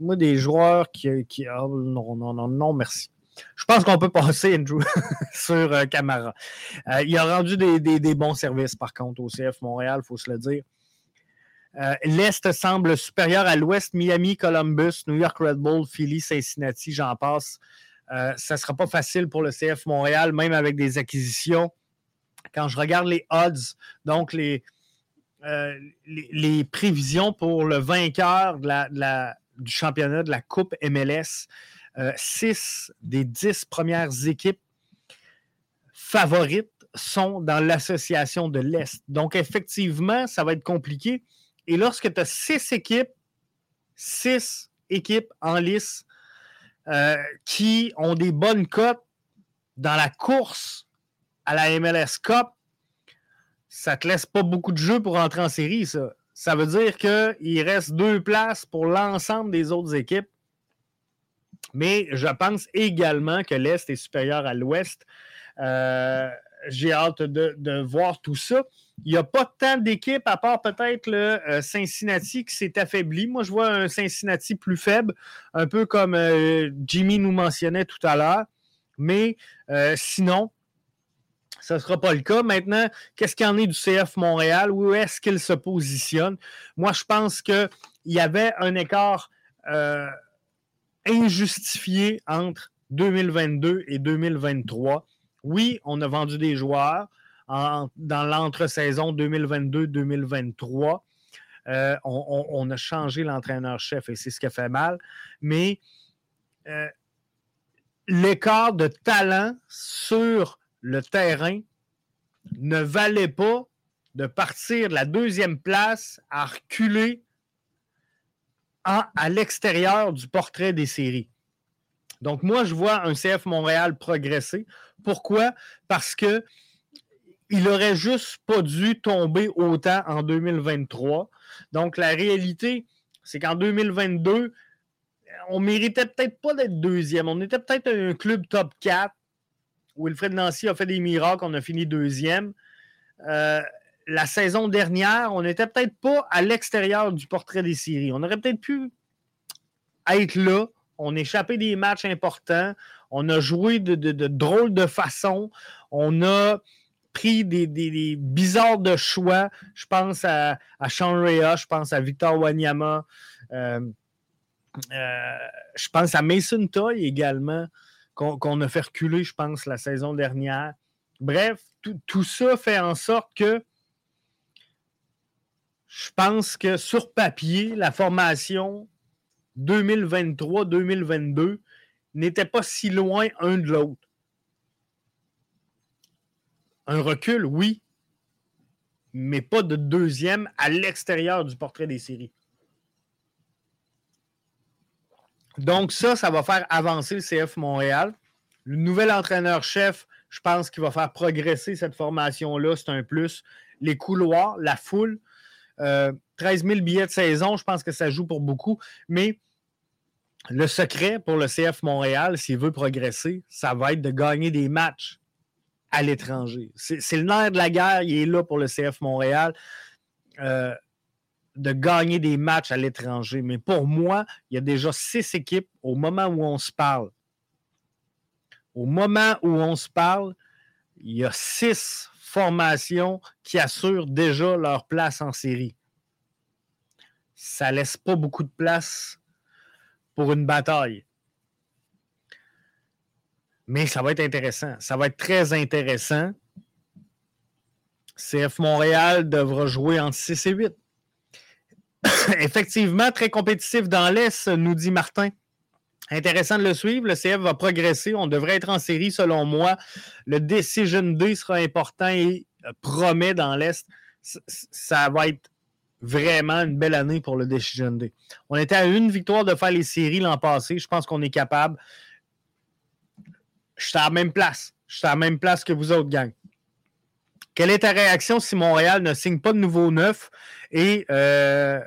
Moi, des joueurs qui. qui oh, non, non, non, non, merci. Je pense qu'on peut passer, Andrew, sur Camara. il a rendu des, des, bons services, par contre, au CF Montréal, il faut se le dire. Euh, L'Est semble supérieur à l'Ouest. Miami, Columbus, New York Red Bull, Philly, Cincinnati, j'en passe. Euh, ça ne sera pas facile pour le CF Montréal, même avec des acquisitions. Quand je regarde les odds, donc les, les, prévisions pour le vainqueur du championnat de la Coupe MLS. six des dix premières équipes favorites sont dans l'association de l'Est. Donc, effectivement, ça va être compliqué. Et lorsque tu as six équipes, six équipes en lice euh, qui ont des bonnes cotes dans la course à la MLS Cup, ça te laisse pas beaucoup de jeux pour entrer en série, ça. Ça veut dire qu'il reste deux places pour l'ensemble des autres équipes. Mais je pense également que l'Est est supérieur à l'Ouest. Euh, j'ai hâte de, voir tout ça. Il n'y a pas tant d'équipes, à part peut-être le euh, Cincinnati qui s'est affaibli. Moi, je vois un Cincinnati plus faible, un peu comme euh, Jimmy nous mentionnait tout à l'heure. Mais euh, sinon, ce ne sera pas le cas. Maintenant, qu'est-ce qu'il en est du CF Montréal? Où est-ce qu'il se positionne? Moi, je pense qu'il y avait un écart injustifié entre 2022 et 2023. Oui, on a vendu des joueurs dans l'entre-saison 2022-2023. Euh, on, a changé l'entraîneur-chef et c'est ce qui a fait mal. Mais euh, l'écart de talent sur le terrain ne valait pas de partir de la deuxième place à reculer à l'extérieur du portrait des séries. Donc, moi, je vois un CF Montréal progresser. Pourquoi? Parce que il n'aurait juste pas dû tomber autant en 2023. Donc, la réalité, c'est qu'en 2022, on méritait peut-être pas d'être deuxième. On était peut-être un club top 4. Wilfred Nancy a fait des miracles, on a fini deuxième. Euh, la saison dernière, on n'était peut-être pas à l'extérieur du portrait des séries. On aurait peut-être pu être là, on échappé des matchs importants, on a joué de, drôles de façon, on a pris des, bizarres de choix. Je pense à, à Sean Rea, je pense à Victor Wanyama, euh, euh, je pense à Mason Toy également, qu'on a fait reculer, je pense, la saison dernière. Bref, tout ça fait en sorte que je pense que sur papier, la formation 2023-2022 n'étaient pas si loin un de l'autre. Un recul, oui, mais pas de deuxième à l'extérieur du portrait des séries. Donc ça, ça va faire avancer le CF Montréal. Le nouvel entraîneur-chef, je pense qu'il va faire progresser cette formation-là, c'est un plus. Les couloirs, la foule, 13 euh, 000 billets de saison, je pense que ça joue pour beaucoup, mais le secret pour le CF Montréal, s'il veut progresser, ça va être de gagner des matchs à l'étranger. C'est le nerf de la guerre, il est là pour le CF Montréal, euh, de gagner des matchs à l'étranger. Mais pour moi, il y a déjà six équipes au moment où on se parle. Au moment où on se parle, il y a six formations qui assurent déjà leur place en série. Ça ne laisse pas beaucoup de place pour une bataille. Mais ça va être intéressant. Ça va être très intéressant. CF Montréal devra jouer entre 6 et 8. Effectivement, très compétitif dans l'Est, nous dit Martin. Intéressant de le suivre. Le CF va progresser. On devrait être en série, selon moi. Le Decision D sera important et promet dans l'Est. Ça va être vraiment une belle année pour le Decision Day. On était à une victoire de faire les séries l'an passé. Je pense qu'on est capable. Je suis à la même place. Je suis à la même place que vous autres, gang. Quelle est ta réaction si Montréal ne signe pas de nouveau neuf et euh,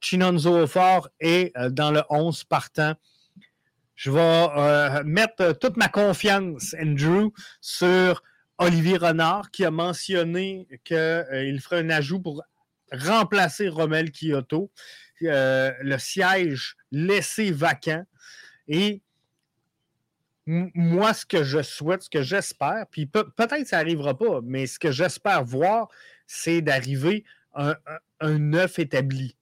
Chinonzo Fort est euh, dans le 11 partant? Je vais euh, mettre toute ma confiance, Andrew, sur Olivier Renard qui a mentionné qu'il ferait un ajout pour remplacer Romel Kyoto, euh, le siège laissé vacant. Et moi, ce que je souhaite, ce que j'espère, puis peut-être ça n'arrivera pas, mais ce que j'espère voir, c'est d'arriver un, un, neuf établi.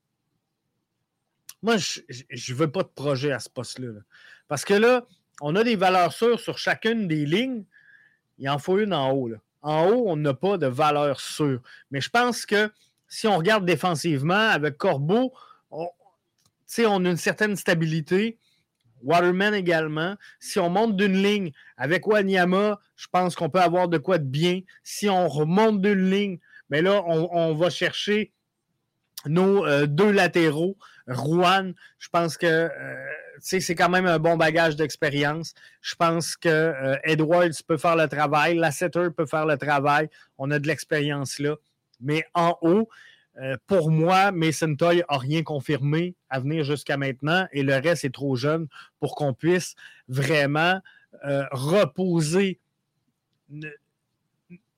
Moi, je ne veux pas de projet à ce poste-là. Parce que là, on a des valeurs sûres sur chacune des lignes. Il en faut une en haut. En haut, on n'a pas de valeur sûre. Mais je pense que si on regarde défensivement avec Corbeau, on a une certaine stabilité. Waterman également. Si on monte d'une ligne avec Wanyama, je pense qu'on peut avoir de quoi de bien. Si on remonte d'une ligne, mais ben là, on, va chercher nos euh, deux latéraux. Rouen, je pense que euh, c'est quand même un bon bagage d'expérience. Je pense que euh, Edwards peut faire le travail, Lasseter peut faire le travail. On a de l'expérience là. Mais en haut, euh, pour moi, Mason Toy n'a rien confirmé à venir jusqu'à maintenant et le reste est trop jeune pour qu'on puisse vraiment euh, reposer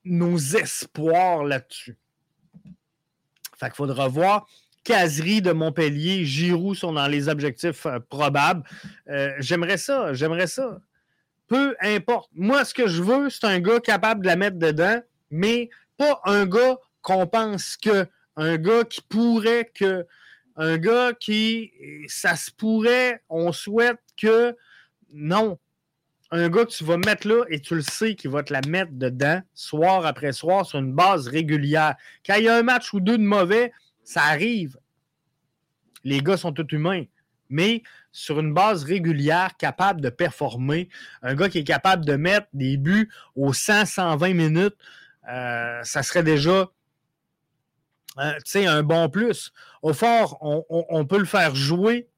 nos espoirs là-dessus. Fait qu'il faudra voir. Caserie de Montpellier, Giroud sont dans les objectifs euh, probables. j'aimerais ça, j'aimerais ça. Peu importe. Moi, ce que je veux, c'est un gars capable de la mettre dedans, mais pas un gars qu'on pense que un gars qui pourrait que. Un gars qui. Ça se pourrait, on souhaite que. Non. Un gars que tu vas mettre là et tu le sais qu'il va te la mettre dedans, soir après soir, sur une base régulière. Quand il y a un match ou deux de mauvais, ça arrive. Les gars sont tous humains. Mais sur une base régulière, capable de performer, un gars qui est capable de mettre des buts aux 100-120 minutes, euh, ça serait déjà sais, un bon plus. Au fort, on, peut le faire jouer,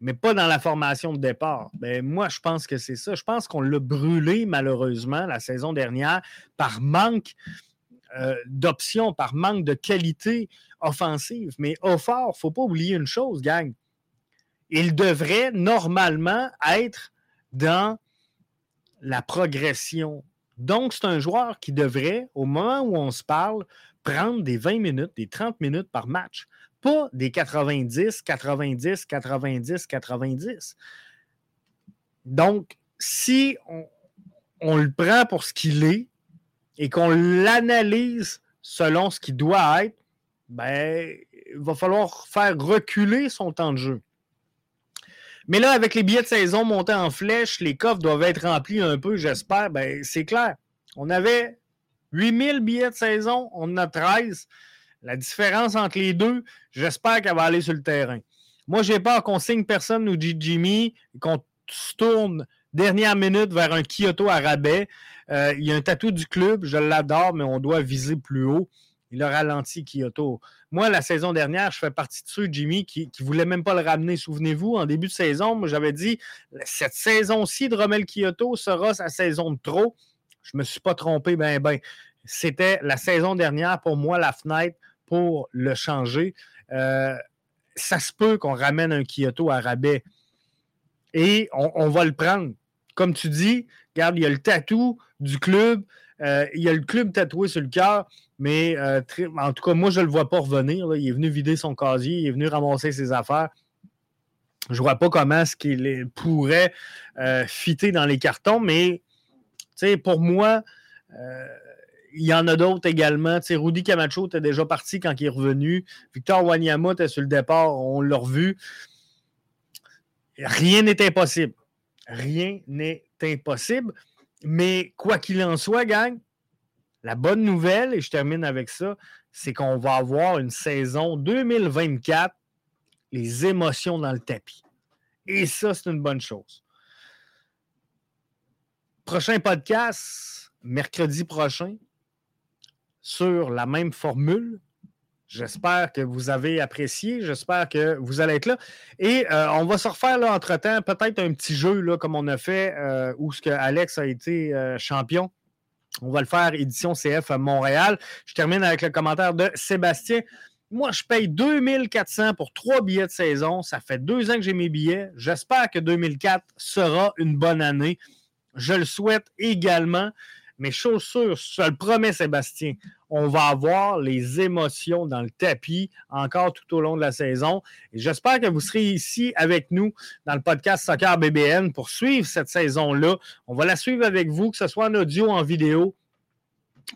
mais pas dans la formation de départ. Ben, moi, je pense que c'est ça. Je pense qu'on l'a brûlé, malheureusement, la saison dernière, par manque euh, d'options, par manque de qualité offensive. Mais au fort, il ne faut pas oublier une chose, gang. Il devrait normalement être dans la progression. Donc, c'est un joueur qui devrait, au moment où on se parle, prendre des 20 minutes, des 30 minutes par match, pas des 90, 90, 90, 90. Donc, si on, le prend pour ce qu'il est et qu'on l'analyse selon ce qu'il doit être, ben, il va falloir faire reculer son temps de jeu. Mais là, avec les billets de saison montés en flèche, les coffres doivent être remplis un peu, j'espère. Ben, c'est clair. On avait 8000 billets de saison, on en a 13. La différence entre les deux, j'espère qu'elle va aller sur le terrain. Moi, n'ai pas qu'on signe personne dit Jimmy, qu'on se tourne dernière minute vers un Kyoto à rabais. Euh, il y a un tatou du club, je l'adore, mais on doit viser plus haut. Il a ralenti Kyoto. Moi, la saison dernière, je fais partie de ceux, Jimmy, qui ne voulaient même pas le ramener. Souvenez-vous, en début de saison, j'avais dit cette saison-ci de Romel Kyoto sera sa saison de trop. Je ne me suis pas trompé, ben, ben. C'était la saison dernière, pour moi, la fenêtre pour le changer. Euh, ça se peut qu'on ramène un Kyoto à rabais. Et on, va le prendre. Comme tu dis, regarde, il y a le tatou du club. Euh, il y a le club tatoué sur le cœur, mais euh, en tout cas, moi, je ne le vois pas revenir. Il est venu vider son casier, il est venu ramasser ses affaires. Je ne vois pas comment ce qu'il pourrait fitter dans les cartons, mais pour moi, euh, il y en a d'autres également. Rudy Camacho était déjà parti quand il est revenu. Victor Wanyama était sur le départ, on l'a revu. Rien n'est impossible. Rien n'est impossible. Mais quoi qu'il en soit, gang, la bonne nouvelle, et je termine avec ça, c'est qu'on va avoir une saison 2024, les émotions dans le tapis. Et ça, c'est une bonne chose. Prochain podcast, mercredi prochain, sur la même formule. J'espère que vous avez apprécié. J'espère que vous allez être là. Et euh, on va se refaire entre-temps, peut-être un petit jeu là, comme on a fait euh, où ce que Alex a été euh, champion. On va le faire édition CF à Montréal. Je termine avec le commentaire de Sébastien. Moi, je paye 2400 pour trois billets de saison. Ça fait deux ans que j'ai mes billets. J'espère que 2004 sera une bonne année. Je le souhaite également. Mais chose sûre, je le promets, Sébastien, on va avoir les émotions dans le tapis encore tout au long de la saison. Et j'espère que vous serez ici avec nous dans le podcast Soccer BBN pour suivre cette saison-là. On va la suivre avec vous, que ce soit en audio ou en vidéo.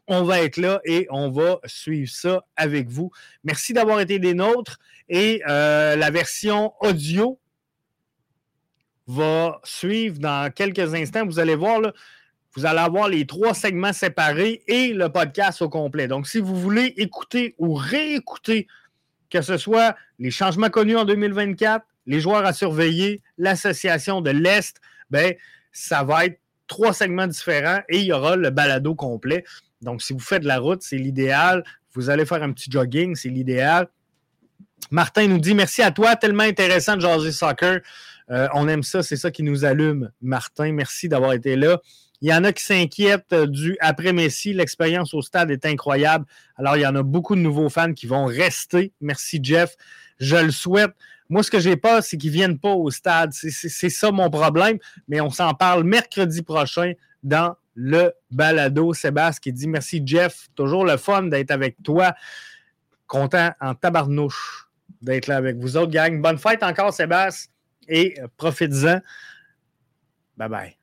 On va être là et on va suivre ça avec vous. Merci d'avoir été des nôtres. Et euh, la version audio va suivre dans quelques instants. Vous allez voir, vous allez avoir les trois segments séparés et le podcast au complet. Donc, si vous voulez écouter ou réécouter, que ce soit les changements connus en 2024, les joueurs à surveiller, l'association de l'Est, ben, ça va être trois segments différents et il y aura le balado complet. Donc, si vous faites de la route, c'est l'idéal. Vous allez faire un petit jogging, c'est l'idéal. Martin nous dit merci à toi, tellement intéressant de jaser soccer. Euh, on aime ça, c'est ça qui nous allume. Martin, merci d'avoir été là. Il y en a qui s'inquiètent euh, du après Messi. L'expérience au stade est incroyable. Alors, il y en a beaucoup de nouveaux fans qui vont rester. Merci, Jeff. Je le souhaite. Moi, ce que j'ai pas, c'est qu'ils ne viennent pas au stade. C'est ça mon problème. Mais on s'en parle mercredi prochain dans le balado. Sébastien qui dit merci, Jeff. Toujours le fun d'être avec toi. Content en tabarnouche d'être là avec vous autres, gang. Bonne fête encore, Sébastien. Et euh, profites-en. Bye bye.